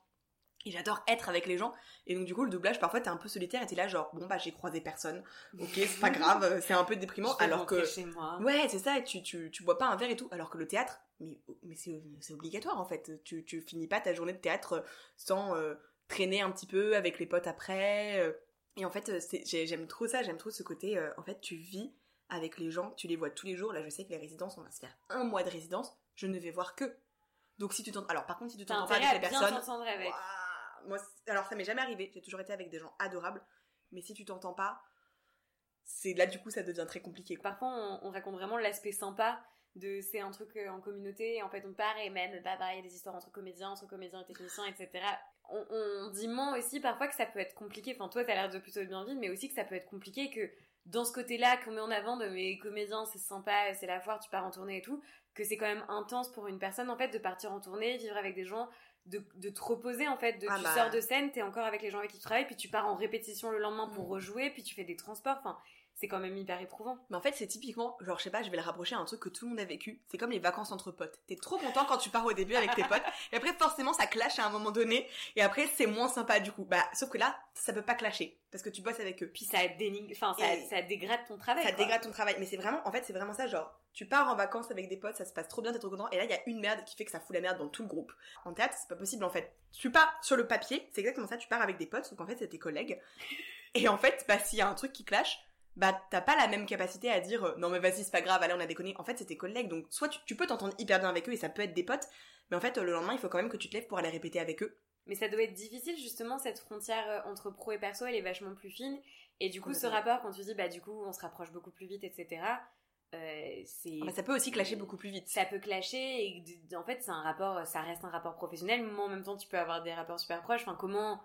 Et j'adore être avec les gens. Et donc, du coup, le doublage, parfois, t'es un peu solitaire et t'es là, genre, bon, bah, j'ai croisé personne. Ok, c'est pas grave, c'est un peu déprimant. alors que. Chez moi. Ouais, c'est ça, tu, tu, tu bois pas un verre et tout. Alors que le théâtre, mais, mais c'est obligatoire, en fait. Tu, tu finis pas ta journée de théâtre sans euh, traîner un petit peu avec les potes après. Euh. Et en fait, j'aime trop ça, j'aime trop ce côté, euh, en fait, tu vis avec les gens, tu les vois tous les jours. Là, je sais que les résidences, on va se faire un mois de résidence, je ne vais voir que. Donc si tu t'entends... Alors par contre, si tu t'entends pas avec les personnes... Avec. moi, alors ça m'est jamais arrivé, j'ai toujours été avec des gens adorables, mais si tu t'entends pas, c'est là du coup ça devient très compliqué. Parfois on, raconte vraiment l'aspect sympa de c'est un truc euh, en communauté, en fait on part et même bah, bah, il y a des histoires entre comédiens, entre comédiens et techniciens, etc. On, on dit moins aussi parfois que ça peut être compliqué, enfin toi t'as l'air de plutôt bien vivre, mais aussi que ça peut être compliqué que dans ce côté-là qu'on met en avant de mes comédiens, c'est sympa, c'est la foire, tu pars en tournée et tout, que c'est quand même intense pour une personne en fait de partir en tournée, vivre avec des gens, de, de te reposer en fait, de, ah tu bah. sors de scène, t'es encore avec les gens avec qui tu travailles, puis tu pars en répétition le lendemain pour mm. rejouer, puis tu fais des transports, enfin c'est quand même hyper éprouvant. Mais en fait, c'est typiquement, genre, je sais pas, je vais le rapprocher à un truc que tout le monde a vécu. C'est comme les vacances entre potes. T'es trop content quand tu pars au début avec tes potes, et après, forcément, ça clash à un moment donné, et après, c'est moins sympa du coup. Bah, sauf que là, ça peut pas clasher, parce que tu bosses avec eux. Puis ça dénigre, enfin, ça, ça, dégrade ton travail. Ça dégrade ton travail. Mais c'est vraiment, en fait, c'est vraiment ça, genre, tu pars en vacances avec des potes, ça se passe trop bien, t'es trop content, et là, il y a une merde qui fait que ça fout la merde dans tout le groupe. En théâtre, c'est pas possible, en fait. Tu pars sur le papier, c'est exactement ça, tu pars avec des potes, sauf qu'en fait, c'est tes collègues. Et en fait, bah, s'il y a un truc qui clash, bah t'as pas la même capacité à dire euh, non mais vas-y c'est pas grave allez on a déconné. En fait c'est tes collègues donc soit tu, peux t'entendre hyper bien avec eux et ça peut être des potes mais en fait le lendemain il faut quand même que tu te lèves pour aller répéter avec eux. Mais ça doit être difficile justement cette frontière euh, entre pro et perso elle est vachement plus fine. Et du coup ce rapport quand tu dis bah du coup on se rapproche beaucoup plus vite etc euh, c'est ah, bah, ça peut aussi clasher beaucoup plus vite. ça peut clasher et en fait c'est un rapport ça reste un rapport professionnel mais en même temps tu peux avoir des rapports super proches. Enfin comment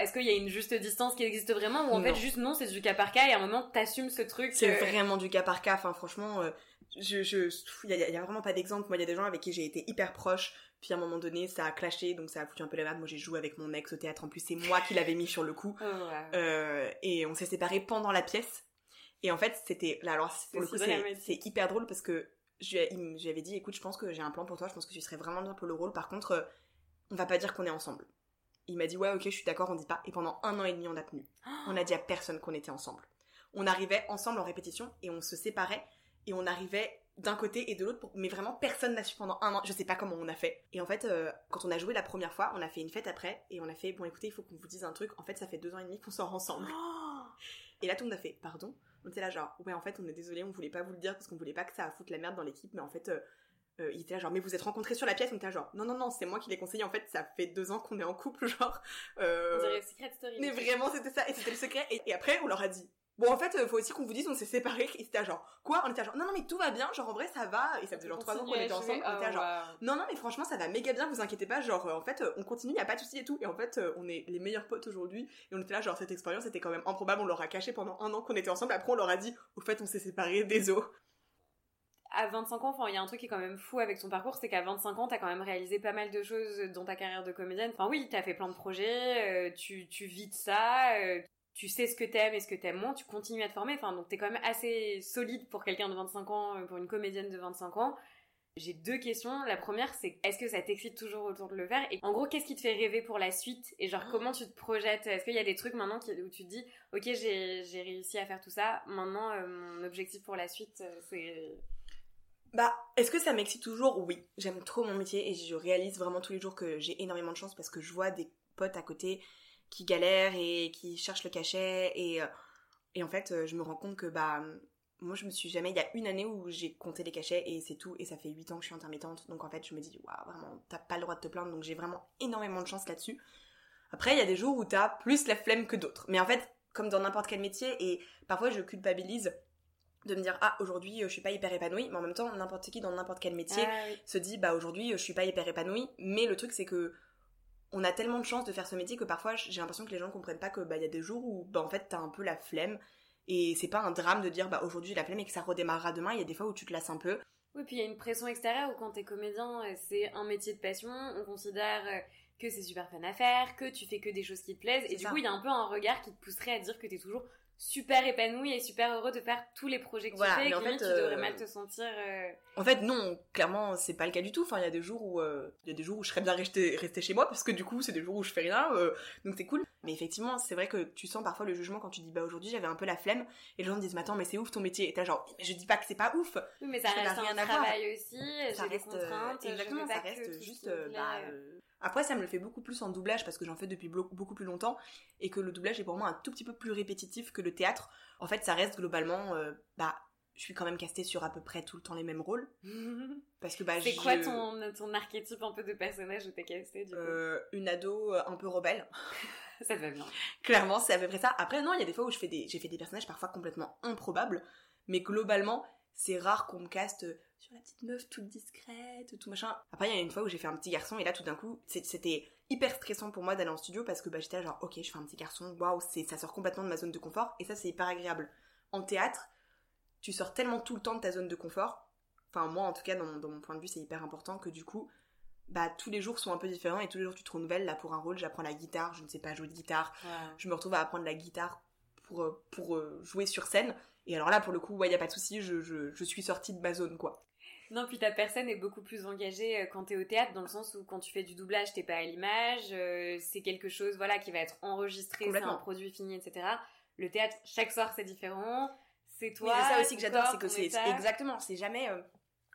est-ce qu'il y a une juste distance qui existe vraiment ou en fait juste non c'est du cas par cas et à un moment t'assumes ce truc C'est euh, vraiment du cas par cas. Enfin franchement, euh, je, je, il y, a, vraiment pas d'exemple. Moi il y a des gens avec qui j'ai été hyper proche, puis à un moment donné ça a clashé donc ça a foutu un peu la merde. Moi j'ai joué avec mon ex au théâtre en plus c'est moi qui l'avais mis sur le coup <laughs> oh, euh, et on s'est séparés pendant la pièce. Et en fait c'était là alors pour le coup c'est hyper drôle parce que je lui avais dit écoute je pense que j'ai un plan pour toi, je pense que tu serais vraiment bien pour le rôle. Par contre on va pas dire qu'on est ensemble. Il m'a dit ouais ok je suis d'accord on dit pas. Et pendant un an et demi on a tenu. On a dit à personne qu'on était ensemble. On arrivait ensemble en répétition et on se séparait et on arrivait d'un côté et de l'autre mais vraiment personne n'a su pendant un an. Je sais pas comment on a fait. Et en fait euh, quand on a joué la première fois on a fait une fête après et on a fait bon écoutez il faut qu'on vous dise un truc. En fait ça fait deux ans et demi qu'on sort ensemble. Et là tout le monde a fait pardon. On était là genre ouais en fait on est désolé on voulait pas vous le dire parce qu'on voulait pas que ça foute la merde dans l'équipe mais en fait euh, euh, il était là genre mais vous êtes rencontrés sur la pièce on était là genre non non non c'est moi qui l'ai conseillé en fait ça fait deux ans qu'on est en couple <laughs> genre euh... on dirait secret story. mais vraiment c'était ça et c'était le secret et, après on leur a dit bon en fait euh, faut aussi qu'on vous dise on s'est séparés et c'était genre quoi on était genre non non mais tout va bien genre en vrai ça va et ça faisait genre trois ans qu'on était ensemble on était genre oh, non non mais franchement ça va méga bien vous inquiétez pas genre euh, en fait on continue y a pas de souci et tout et en fait on est les meilleurs potes aujourd'hui et on était là genre cette expérience était quand même improbable on leur a caché pendant un an qu'on était ensemble après on leur a dit au fait on s'est séparés désolé à 25 ans, enfin, il y a un truc qui est quand même fou avec ton parcours, c'est qu'à 25 ans, t'as quand même réalisé pas mal de choses dans ta carrière de comédienne. Enfin, oui, t'as fait plein de projets, euh, tu, tu vis de ça, euh, tu sais ce que t'aimes et ce que t'aimes moins, tu continues à te former. Enfin, donc t'es quand même assez solide pour quelqu'un de 25 ans, euh, pour une comédienne de 25 ans. J'ai deux questions. La première, c'est est-ce que ça t'excite toujours autour de le faire? Et en gros, qu'est-ce qui te fait rêver pour la suite? Et genre, comment tu te projettes? Est-ce qu'il y a des trucs maintenant où tu te dis, ok, j'ai réussi à faire tout ça, maintenant, mon objectif pour la suite, c'est bah, est-ce que ça m'excite toujours? Oui, j'aime trop mon métier et je réalise vraiment tous les jours que j'ai énormément de chance parce que je vois des potes à côté qui galèrent et qui cherchent le cachet et, euh, et en fait, euh, je me rends compte que bah moi je me suis jamais il y a une année où j'ai compté les cachets et c'est tout et ça fait 8 ans que je suis intermittente. Donc en fait je me dis waouh vraiment t'as pas le droit de te plaindre. Donc j'ai vraiment énormément de chance là-dessus. Après il y a des jours où t'as plus la flemme que d'autres. Mais en fait comme dans n'importe quel métier et parfois je culpabilise de me dire ah aujourd'hui euh, je suis pas hyper épanouie. Mais en même temps n'importe qui dans n'importe quel métier ah se dit bah aujourd'hui euh, je suis pas hyper épanouie. Mais le truc c'est que on a tellement de chance de faire ce métier que parfois j'ai l'impression que les gens comprennent pas que bah il y a des jours où bah en fait t'as un peu la flemme. Et c'est pas un drame de dire bah aujourd'hui j'ai la flemme et que ça redémarrera demain. Il y a des fois où tu te lasses un peu. Oui puis il y a une pression extérieure où quand t'es comédien euh, c'est un métier de passion. On considère que c'est super fun à faire que tu fais que des choses qui te plaisent. Et du coup il y a un peu un regard qui te pousserait à dire que t'es toujours super épanoui et super heureux de faire tous les projets que tu fais et en fait, tu devrais mal te sentir en fait non clairement c'est pas le cas du tout. Enfin il y a des jours où il y a des jours où je serais bien rester rester chez moi parce que du coup c'est des jours où je fais rien donc c'est cool mais effectivement c'est vrai que tu sens parfois le jugement quand tu dis bah aujourd'hui j'avais un peu la flemme et les gens me disent mais attends mais c'est ouf ton métier et t'as genre mais je dis pas que c'est pas ouf oui mais ça, reste rien un travail aussi ça reste des contraintes exactement ça reste juste bah, après, ça me le fait beaucoup plus en doublage parce que j'en fais depuis beaucoup plus longtemps et que le doublage est pour moi un tout petit peu plus répétitif que le théâtre. En fait, ça reste globalement, euh, bah, je suis quand même castée sur à peu près tout le temps les mêmes rôles. <laughs> parce que bah, c'est quoi ton, ton archétype un peu de personnage où t'es castée du coup? Euh, Une ado euh, un peu rebelle. <laughs> <laughs> ça te va bien. Clairement, c'est à peu près ça. Après, non, il y a des fois où je fais des, j'ai fait des personnages parfois complètement improbables, mais globalement, c'est rare qu'on me caste sur la petite meuf toute discrète, tout machin. Après, il y a une fois où j'ai fait un petit garçon et là, tout d'un coup, c'était hyper stressant pour moi d'aller en studio parce que bah, j'étais genre, ok, je fais un petit garçon, waouh, ça sort complètement de ma zone de confort et ça, c'est hyper agréable. En théâtre, tu sors tellement tout le temps de ta zone de confort, enfin, moi en tout cas, dans mon, point de vue, c'est hyper important que du coup, bah tous les jours sont un peu différents et tous les jours tu te renouvelles. Là, pour un rôle, j'apprends la guitare, je ne sais pas jouer de guitare, je me retrouve à apprendre la guitare pour, euh, pour euh, jouer sur scène. Et alors là, pour le coup, ouais, y a pas de souci, je, je, je suis sortie de ma zone, quoi. Non, puis ta personne est beaucoup plus engagée euh, quand t'es au théâtre, dans le sens où quand tu fais du doublage, t'es pas à l'image, euh, c'est quelque chose voilà qui va être enregistré, c'est un produit fini, etc. Le théâtre, chaque soir, c'est différent. C'est toi. c'est ça aussi que j'adore, c'est que c'est exactement, c'est jamais euh,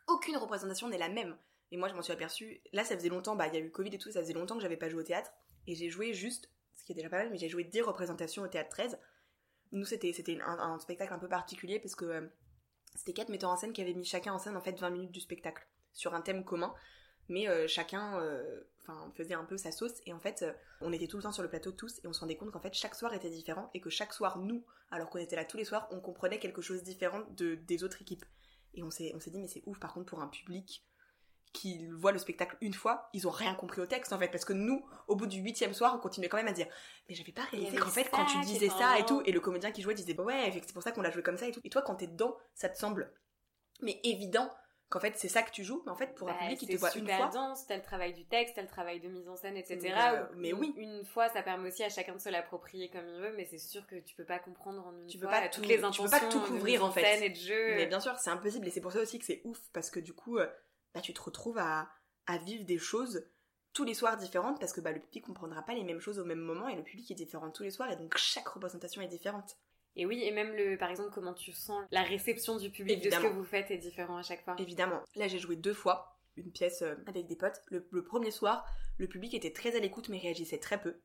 aucune représentation n'est la même. Et moi, je m'en suis aperçue. Là, ça faisait longtemps, bah, il y a eu Covid et tout, ça faisait longtemps que j'avais pas joué au théâtre, et j'ai joué juste, ce qui est déjà pas mal, mais j'ai joué 10 représentations au théâtre 13. Nous, c'était c'était un, spectacle un peu particulier parce que c'était quatre metteurs en scène qui avaient mis chacun en scène en fait 20 minutes du spectacle sur un thème commun, mais euh, chacun euh, enfin faisait un peu sa sauce et en fait euh, on était tout le temps sur le plateau tous et on se rendait compte qu'en fait chaque soir était différent et que chaque soir nous, alors qu'on était là tous les soirs, on comprenait quelque chose différent de, des autres équipes. Et on s'est on s'est dit mais c'est ouf par contre pour un public qui voient le spectacle une fois, ils ont rien compris au texte en fait, parce que nous, au bout du huitième soir, on continuait quand même à dire, mais j'avais pas réalisé qu'en fait quand tu disais ça et tout, et le comédien qui jouait disait, bah ouais, c'est pour ça qu'on l'a joué comme ça et tout. Et toi, quand t'es dedans, ça te semble, mais évident qu'en fait c'est ça que tu joues, mais en fait pour un bah, public qui te voit une fois. dense, t'as le travail du texte, t'as le travail de mise en scène, etc. mais oui. Une fois, ça permet aussi à chacun de se l'approprier comme il veut, mais c'est sûr que tu peux pas comprendre en une tu fois peux pas toutes les intentions, tu peux pas tout couvrir en fait. Et de jeu. Mais bien sûr, c'est impossible, et c'est pour ça aussi que c'est ouf, parce que du coup, euh, bah, tu te retrouves à à vivre des choses tous les soirs différentes parce que bah, le public comprendra pas les mêmes choses au même moment et le public est différent tous les soirs et donc chaque représentation est différente. Et oui, et même le, par exemple, comment tu sens la réception du public de ce que vous faites est différent à chaque fois. Évidemment. Là, j'ai joué deux fois une pièce euh, avec des potes. Le, premier soir, le public était très à l'écoute mais réagissait très peu.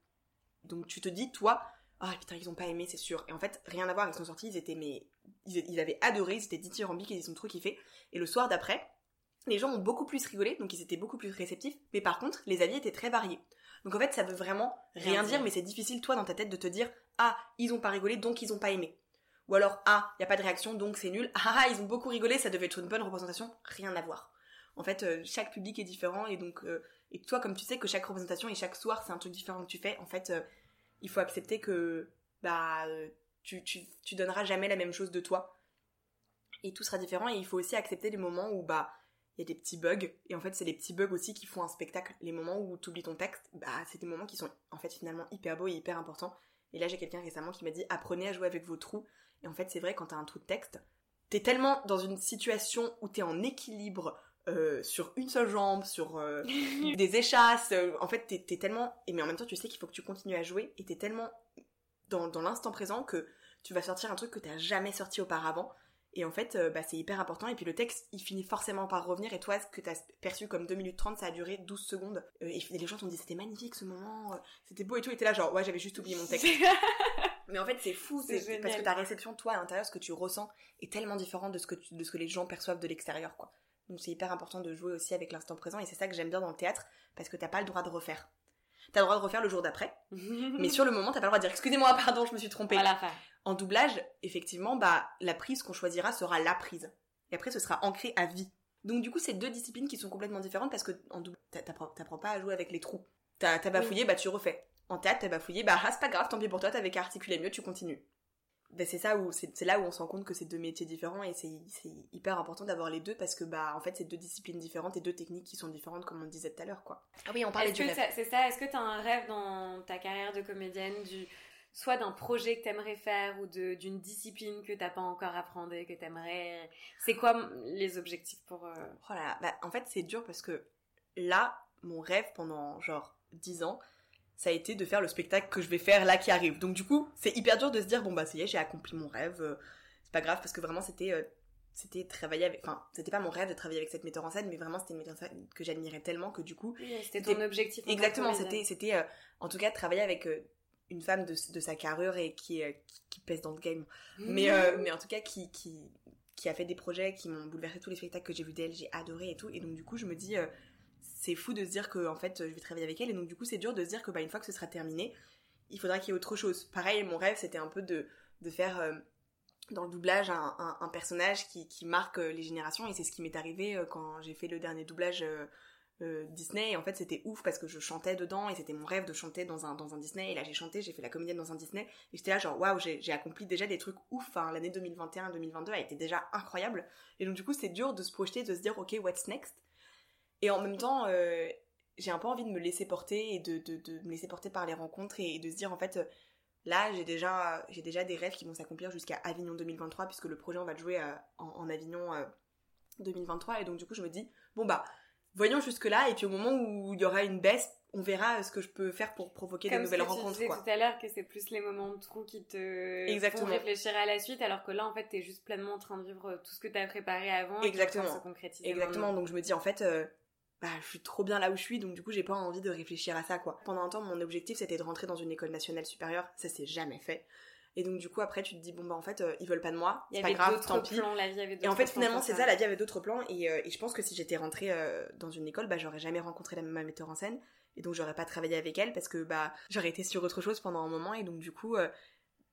Donc tu te dis, toi, ah putain, ils ont pas aimé, c'est sûr. Et en fait, rien à voir, ils sont sortis, ils étaient mais ils, avaient adoré, ils étaient dithyrambiques, ils ont trop kiffé. Et le soir d'après, les gens ont beaucoup plus rigolé, donc ils étaient beaucoup plus réceptifs, mais par contre, les avis étaient très variés. Donc en fait, ça veut vraiment rien, dire, mais c'est difficile, toi, dans ta tête, de te dire Ah, ils ont pas rigolé, donc ils ont pas aimé. Ou alors Ah, y a pas de réaction, donc c'est nul. <laughs> Ah, ah, ils ont beaucoup rigolé, ça devait être une bonne représentation. Rien à voir. En fait, euh, chaque public est différent, et donc, euh, et toi, comme tu sais que chaque représentation et chaque soir, c'est un truc différent que tu fais, en fait, euh, il faut accepter que, bah, tu, tu, tu donneras jamais la même chose de toi. Et tout sera différent, et il faut aussi accepter les moments où, bah, il y a des petits bugs. Et en fait c'est les petits bugs aussi qui font un spectacle. Les moments où tu oublies ton texte bah c'est des moments qui sont en fait finalement hyper beaux et hyper importants. Et là j'ai quelqu'un récemment qui m'a dit apprenez à jouer avec vos trous. Et en fait c'est vrai quand t'as un trou de texte t'es tellement dans une situation où t'es en équilibre euh, sur une seule jambe, sur euh, <laughs> des échasses, euh, en fait t'es, tellement... Et mais en même temps tu sais qu'il faut que tu continues à jouer et t'es tellement dans, dans l'instant présent que tu vas sortir un truc que t'as jamais sorti auparavant et en fait, euh, bah, c'est hyper important. Et puis le texte, il finit forcément par revenir. Et toi, ce que t'as perçu comme 2 minutes 30, ça a duré 12 secondes. Euh, et les gens t'ont dit, c'était magnifique ce moment, euh, c'était beau et tout. Et t'es là, genre, ouais, j'avais juste oublié mon texte. <laughs> Mais en fait, c'est fou, c'est parce que ta réception, toi, à l'intérieur, ce que tu ressens, est tellement différent de ce que, de ce que les gens perçoivent de l'extérieur, quoi. Donc c'est hyper important de jouer aussi avec l'instant présent. Et c'est ça que j'aime bien dans le théâtre, parce que t'as pas le droit de refaire. T'as le droit de refaire le jour d'après. <laughs> mais sur le moment, t'as pas le droit de dire, excusez-moi, <laughs> pardon, je me suis trompée. Voilà, en doublage, effectivement, bah, la prise qu'on choisira sera la prise. Et après, ce sera ancré à vie. Donc du coup, c'est deux disciplines qui sont complètement différentes parce que en doublage, t'apprends pas à jouer avec les trous. T'as bafouillé, bah tu refais. En théâtre, t'as bafouillé, bah ah, c'est pas grave, tant pis pour toi, t'avais qu'à articuler mieux, tu continues. Ben, c'est ça où c'est là où on se rend compte que c'est deux métiers différents et c'est hyper important d'avoir les deux parce que bah en fait c'est deux disciplines différentes et deux techniques qui sont différentes comme on disait tout à l'heure quoi. Ah oui on parlait du rêve. C'est ça. Est-ce que t'as un rêve dans ta carrière de comédienne du soit d'un projet que t'aimerais faire ou d'une discipline que t'as pas encore appris, que t'aimerais? C'est quoi les objectifs pour. Euh, oh bah, en fait, c'est dur parce que là, mon rêve pendant genre 10 ans, ça a été de faire le spectacle que je vais faire là qui arrive. Donc du coup, c'est hyper dur de se dire bon bah ça y est, j'ai accompli mon rêve. Euh, c'est pas grave parce que vraiment c'était euh, c'était travailler avec enfin c'était pas mon rêve de travailler avec cette metteur en scène mais vraiment c'était une metteur en scène que j'admirais tellement que du coup c'était ton objectif exactement c'était c'était euh, en tout cas travailler avec une femme de, de, sa carrure et qui, qui, pèse dans le game mais mais en tout cas qui qui qui a fait des projets qui m'ont bouleversé tous les spectacles que j'ai vus d'elle j'ai adoré et tout et donc du coup je me dis c'est fou de se dire que en fait je vais travailler avec elle et donc du coup c'est dur de se dire que bah, une fois que ce sera terminé il faudra qu'il y ait autre chose. Pareil mon rêve c'était un peu de, de faire euh, dans le doublage un, un, personnage qui, qui, marque euh, les générations et c'est ce qui m'est arrivé euh, quand j'ai fait le dernier doublage Disney. En fait c'était ouf parce que je chantais dedans et c'était mon rêve de chanter dans un, dans un Disney. Et là j'ai chanté j'ai fait la comédienne dans un Disney. Et j'étais là genre waouh j'ai accompli déjà des trucs ouf. L'année 2021-2022 a été déjà incroyable. Et donc du coup c'est dur de se projeter de se dire ok what's next? Et en même temps, euh, j'ai un peu envie de me laisser porter et de, de, me laisser porter par les rencontres et, de se dire en fait, euh, là j'ai déjà, j'ai déjà des rêves qui vont s'accomplir jusqu'à Avignon 2023 puisque le projet on va le jouer euh, en, Avignon 2023 et donc du coup je me dis, bon bah voyons jusque là et puis au moment où il y aura une baisse, on verra ce que je peux faire pour provoquer des nouvelles rencontres. Comme tu disais tout à l'heure que c'est plus les moments de trou qui te Exactement. font réfléchir à la suite, alors que là en fait t'es juste pleinement en train de vivre tout ce que t'as préparé avant. Exactement. Et se concrétiser Exactement. Donc je me dis en fait, bah, je suis trop bien là où je suis, donc du coup, j'ai pas envie de réfléchir à ça, quoi. Pendant un temps, mon objectif, c'était de rentrer dans une école nationale supérieure. Ça s'est jamais fait. Et donc, du coup, après, tu te dis, bon, bah, en fait, euh, ils veulent pas de moi. C'est pas grave, tant pis. Plans, la vie avait et en fait, finalement, c'est ça, la vie avait d'autres plans. Et, euh, et, je pense que si j'étais rentrée euh, dans une école, bah, j'aurais jamais rencontré la, ma metteur en scène. Et donc, j'aurais pas travaillé avec elle parce que, bah, j'aurais été sur autre chose pendant un moment. Et donc, du coup,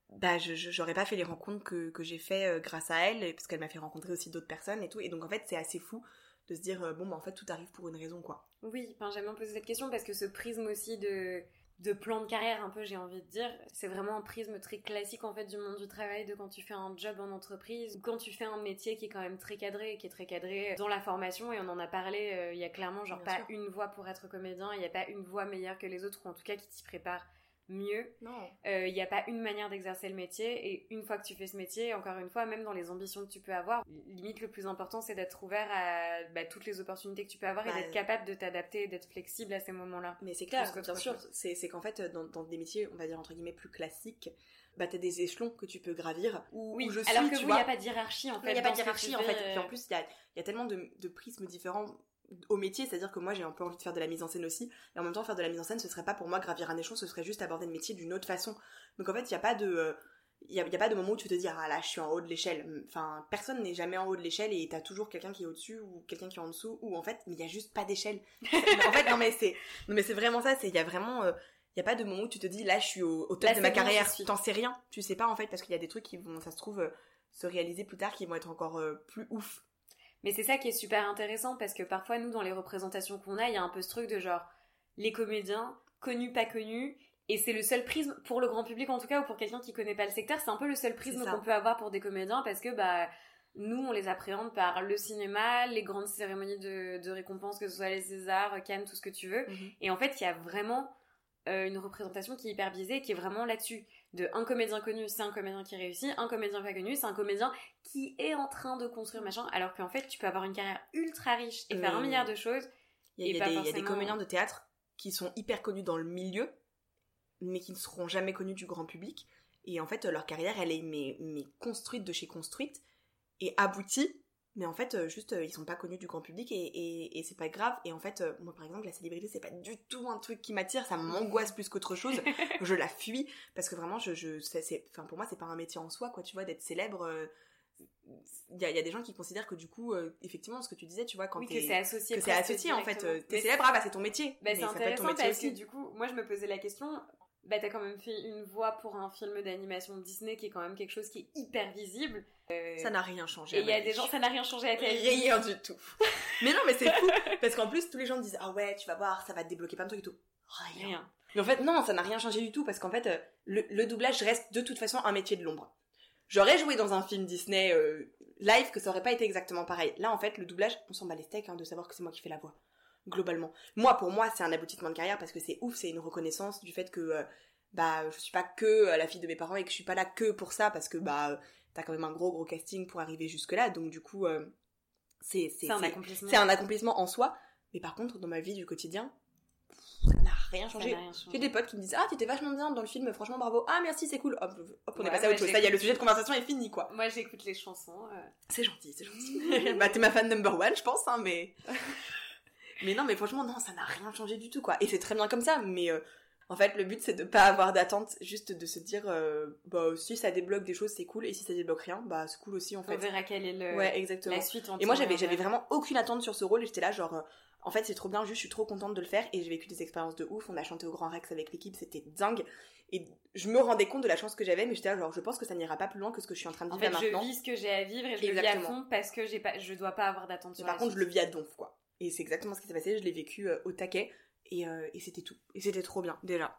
bah, j'aurais pas fait les rencontres que, que j'ai fait grâce à elle. Parce qu'elle m'a fait rencontrer aussi d'autres personnes et tout. Et donc, en fait, c'est assez fou de se dire, bon, bah, en fait, tout arrive pour une raison, quoi. Oui, enfin, j'aime bien poser cette question parce que ce prisme aussi de, de plan de carrière, un peu, j'ai envie de dire, c'est vraiment un prisme très classique en fait du monde du travail, de quand tu fais un job en entreprise, ou quand tu fais un métier qui est quand même très cadré, qui est très cadré dans la formation, et on en a parlé, euh, il y a clairement genre pas une voie pour être comédien, il n'y a pas une voie meilleure que les autres, ou en tout cas qui t'y prépare mieux. Euh, il n'y a pas une manière d'exercer le métier et une fois que tu fais ce métier, encore une fois, même dans les ambitions que tu peux avoir, limite le plus important c'est d'être ouvert à bah, toutes les opportunités que tu peux avoir et bah, d'être capable de t'adapter, d'être flexible à ces moments-là. Mais c'est clair, bien sûr, c'est qu'en fait dans, des métiers, on va dire entre guillemets plus classiques, bah t'as des échelons que tu peux gravir oui, alors que vous il n'y a pas de hiérarchie en fait il n'y a pas de hiérarchie en fait et en plus il y a, y a, tellement de, de prismes différents au métier, c'est-à-dire que moi j'ai un peu envie de faire de la mise en scène aussi, et en même temps faire de la mise en scène ce serait pas pour moi gravir un échelon, ce serait juste aborder le métier d'une autre façon. Donc en fait il n'y a pas de... il y a, pas de moment où tu te dis ah là je suis en haut de l'échelle. Enfin personne n'est jamais en haut de l'échelle et t'as toujours quelqu'un qui est au-dessus ou quelqu'un qui est en dessous ou en fait il n'y a juste pas d'échelle. <laughs> en fait non mais c'est non mais c'est vraiment ça, c'est il y a vraiment euh, il y a pas de moment où tu te dis là je suis au, top de ma carrière, t'en sais rien, tu sais pas en fait parce qu'il y a des trucs qui vont ça se trouve euh, se réaliser plus tard qui vont être encore euh, plus ouf mais c'est ça qui est super intéressant parce que parfois, nous, dans les représentations qu'on a, il y a un peu ce truc de genre les comédiens, connus, pas connus, et c'est le seul prisme, pour le grand public en tout cas, ou pour quelqu'un qui connaît pas le secteur, c'est un peu le seul prisme qu'on peut avoir pour des comédiens parce que, bah, nous, on les appréhende par le cinéma, les grandes cérémonies de, de récompense, que ce soit les Césars, Cannes, tout ce que tu veux. Mhm. Et en fait, il y a vraiment euh, une représentation qui est hyper biaisée, qui est vraiment là-dessus. De un comédien connu, c'est un comédien qui réussit, un comédien pas connu, c'est un comédien qui est en train de construire machin, alors qu'en fait, tu peux avoir une carrière ultra riche et faire un milliard de choses. Il y, a des comédiens de théâtre qui sont hyper connus dans le milieu, mais qui ne seront jamais connus du grand public. Et en fait, leur carrière, elle est mais, mais construite de chez construite et aboutie mais en fait euh, juste euh, ils sont pas connus du grand public et, et, c'est pas grave. Et en fait euh, moi par exemple la célébrité c'est pas du tout un truc qui m'attire. Ça m'angoisse plus qu'autre chose. <laughs> Je la fuis parce que vraiment je, je c'est enfin pour moi c'est pas un métier en soi quoi tu vois d'être célèbre il y, a, y, a, des gens qui considèrent que du coup effectivement ce que tu disais tu vois quand oui, que c'est associé que c'est associé en fait t'es célèbre. Ah bah c'est ton métier. Bah, c'est intéressant parce que du coup moi je me posais la question bah t'as quand même fait une voix pour un film d'animation Disney qui est quand même quelque chose qui est hyper visible. Euh, ça n'a rien changé. Et il y a des gens, ça n'a rien changé à ta vie. Rien du tout. <laughs> mais non, mais c'est fou parce qu'en plus tous les gens disent ah ouais tu vas voir ça va te débloquer plein de trucs et tout. Rien. Mais en fait non, ça n'a rien changé du tout parce qu'en fait euh, le, doublage reste de toute façon un métier de l'ombre. J'aurais joué dans un film Disney euh, live que ça aurait pas été exactement pareil. Là en fait le doublage, on s'en bat les steaks hein, de savoir que c'est moi qui fais la voix globalement. Moi, pour moi, c'est un aboutissement de carrière parce que c'est ouf, c'est une reconnaissance du fait que bah je suis pas que la fille de mes parents et que je suis pas là que pour ça parce que bah t'as quand même un gros gros casting pour arriver jusque là donc du coup c'est c'est un accomplissement c'est un accomplissement en soi mais par contre dans ma vie du quotidien ça n'a rien changé. J'ai des potes qui me disent Ah, t'étais vachement bien dans le film, franchement bravo. Ah, merci, c'est cool. Hop, hop on est passé à autre chose. Ça y est, le sujet de conversation est fini, quoi. Moi, j'écoute les chansons. Euh. C'est gentil, c'est gentil. <laughs> bah, t'es ma fan number one, je pense, hein, mais. <laughs> mais non, mais franchement, non, ça n'a rien changé du tout, quoi. Et c'est très bien comme ça, mais. Euh, en fait, le but c'est de pas avoir d'attente, juste de se dire, euh, bah si ça débloque des choses, c'est cool, et si ça débloque rien, bah c'est cool aussi en fait. On verra quelle est le... ouais, exactement. la suite. Et moi j'avais j'avais vraiment aucune attente sur ce rôle, et j'étais là genre, en fait, c'est trop bien, juste, je suis trop contente de le faire et j'ai vécu des expériences de ouf. On a chanté au Grand Rex avec l'équipe, c'était dingue. Et je me rendais compte de la chance que j'avais, mais j'étais là, genre, je pense que ça n'ira pas plus loin que ce que je suis en train de vivre en fait, Je vis ce que j'ai à vivre et je le vis à fond parce que j'ai pas, je dois pas avoir d'attente Par contre, je le vis à donf, quoi. Et c'est exactement ce qui s'est passé, je l'ai vécu euh, au taquet et, euh, et c'était tout. Et c'était trop bien, déjà.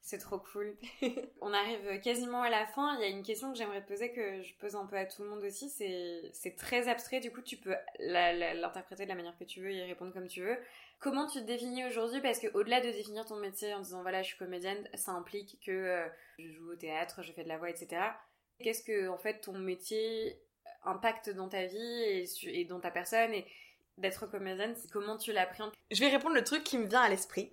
C'est trop cool. <laughs> On arrive quasiment à la fin. Il y a une question que j'aimerais te poser, que je pose un peu à tout le monde aussi. C'est très abstrait, du coup, tu peux l'interpréter de la manière que tu veux et y répondre comme tu veux. Comment tu te définis aujourd'hui? Parce que au-delà de définir ton métier en disant voilà, je suis comédienne, ça implique que euh, je joue au théâtre, je fais de la voix, etc. Qu'est-ce que, en fait, ton métier impacte dans ta vie et, et dans ta personne? D'être comédienne, comment tu l'appréhendes Je vais répondre le truc qui me vient à l'esprit.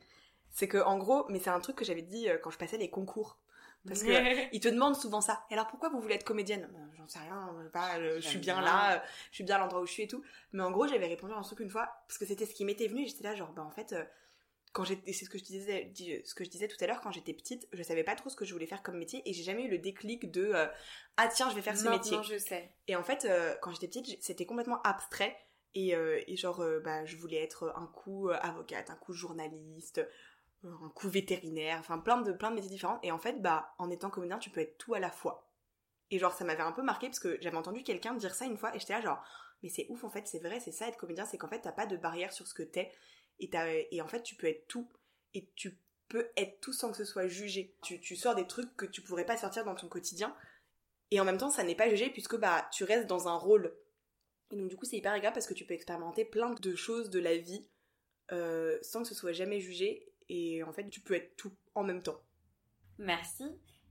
C'est que en gros, mais c'est un truc que j'avais dit euh, quand je passais les concours. Parce que <laughs> ils te demandent souvent ça. Et alors pourquoi vous voulez être comédienne? Ben, J'en sais rien, pas, euh, je suis bien là, euh, je suis bien à l'endroit où je suis et tout. Mais en gros, j'avais répondu à un truc une fois parce que c'était ce qui m'était venu. J'étais là genre bah en fait quand j'étais c'est ce que je disais ce que je disais tout à l'heure quand j'étais petite, je savais pas trop ce que je voulais faire comme métier et j'ai jamais eu le déclic de ah tiens, je vais faire ce métier. je sais. Et en fait quand j'étais petite, c'était complètement abstrait et, et genre bah je voulais être un coup avocate, un coup journaliste, un coup vétérinaire, enfin plein de, plein de métiers différents. Et en fait, bah, en étant comédien, tu peux être tout à la fois. Et genre, ça m'avait un peu marqué parce que j'avais entendu quelqu'un dire ça une fois et j'étais là genre, mais c'est ouf en fait, c'est vrai, c'est ça être comédien, c'est qu'en fait, t'as pas de barrière sur ce que t'es et, et en fait, tu peux être tout et tu peux être tout sans que ce soit jugé. Tu, tu sors des trucs que tu pourrais pas sortir dans ton quotidien et en même temps, ça n'est pas jugé puisque bah, tu restes dans un rôle. Et donc, du coup, c'est hyper agréable parce que tu peux expérimenter plein de choses de la vie euh, sans que ce soit jamais jugé et en fait tu peux être tout en même temps. Merci.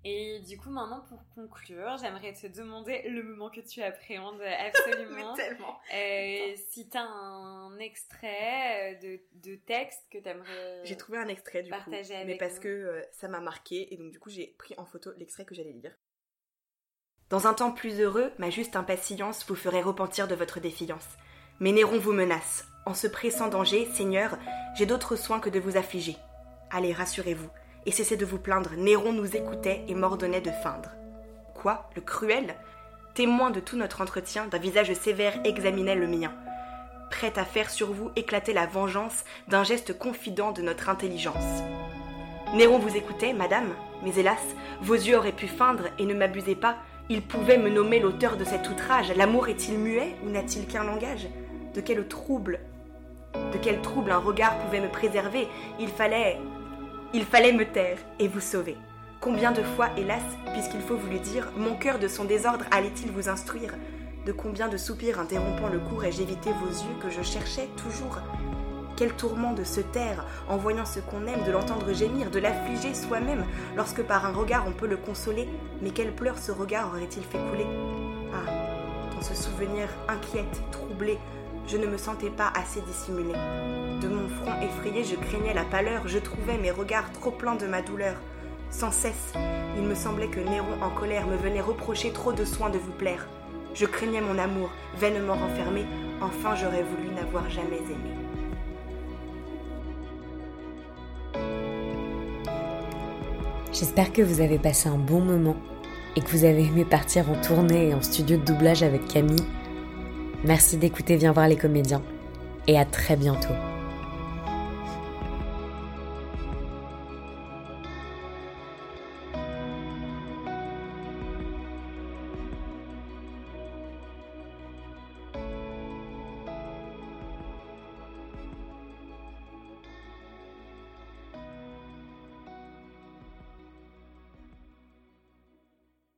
Et du coup, maintenant, pour conclure, j'aimerais te demander le moment que tu appréhendes absolument. <laughs> tellement. Euh, si tu as un extrait euh, de, texte que tu aimerais J'ai trouvé un extrait du partager coup, mais parce que euh, ça m'a marqué et donc du coup j'ai pris en photo l'extrait que j'allais lire. Dans un temps plus heureux, ma juste impatience vous ferait repentir de votre défiance. Mais Néron vous menace. En ce pressant danger, Seigneur, j'ai d'autres soins que de vous affliger. Allez, rassurez-vous, et cessez de vous plaindre, Néron nous écoutait et m'ordonnait de feindre. Quoi Le cruel? Témoin de tout notre entretien, d'un visage sévère examinait le mien, prêt à faire sur vous éclater la vengeance d'un geste confident de notre intelligence. Néron vous écoutait, madame, mais hélas, vos yeux auraient pu feindre et ne m'abusez pas, il pouvait me nommer l'auteur de cet outrage. L'amour est-il muet ou n'a-t-il qu'un langage? De quel trouble de quel trouble un regard pouvait me préserver? Il fallait. Il fallait me taire et vous sauver. Combien de fois, hélas, puisqu'il faut vous le dire, mon cœur de son désordre allait-il vous instruire? De combien de soupirs interrompant le cours ai-je évité vos yeux que je cherchais toujours? Quel tourment de se taire en voyant ce qu'on aime, de l'entendre gémir, de l'affliger soi-même, lorsque par un regard on peut le consoler, mais quelle pleurs ce regard aurait-il fait couler? Ah, dans ce souvenir inquiète, troublé, je ne me sentais pas assez dissimulée. De mon front effrayé, je craignais la pâleur, je trouvais mes regards trop pleins de ma douleur. Sans cesse, il me semblait que Néron en colère me venait reprocher trop de soin de vous plaire. Je craignais mon amour, vainement renfermé, enfin j'aurais voulu n'avoir jamais aimé. J'espère que vous avez passé un bon moment et que vous avez aimé partir en tournée et en studio de doublage avec Camille Merci d'écouter Viens voir les comédiens et à très bientôt.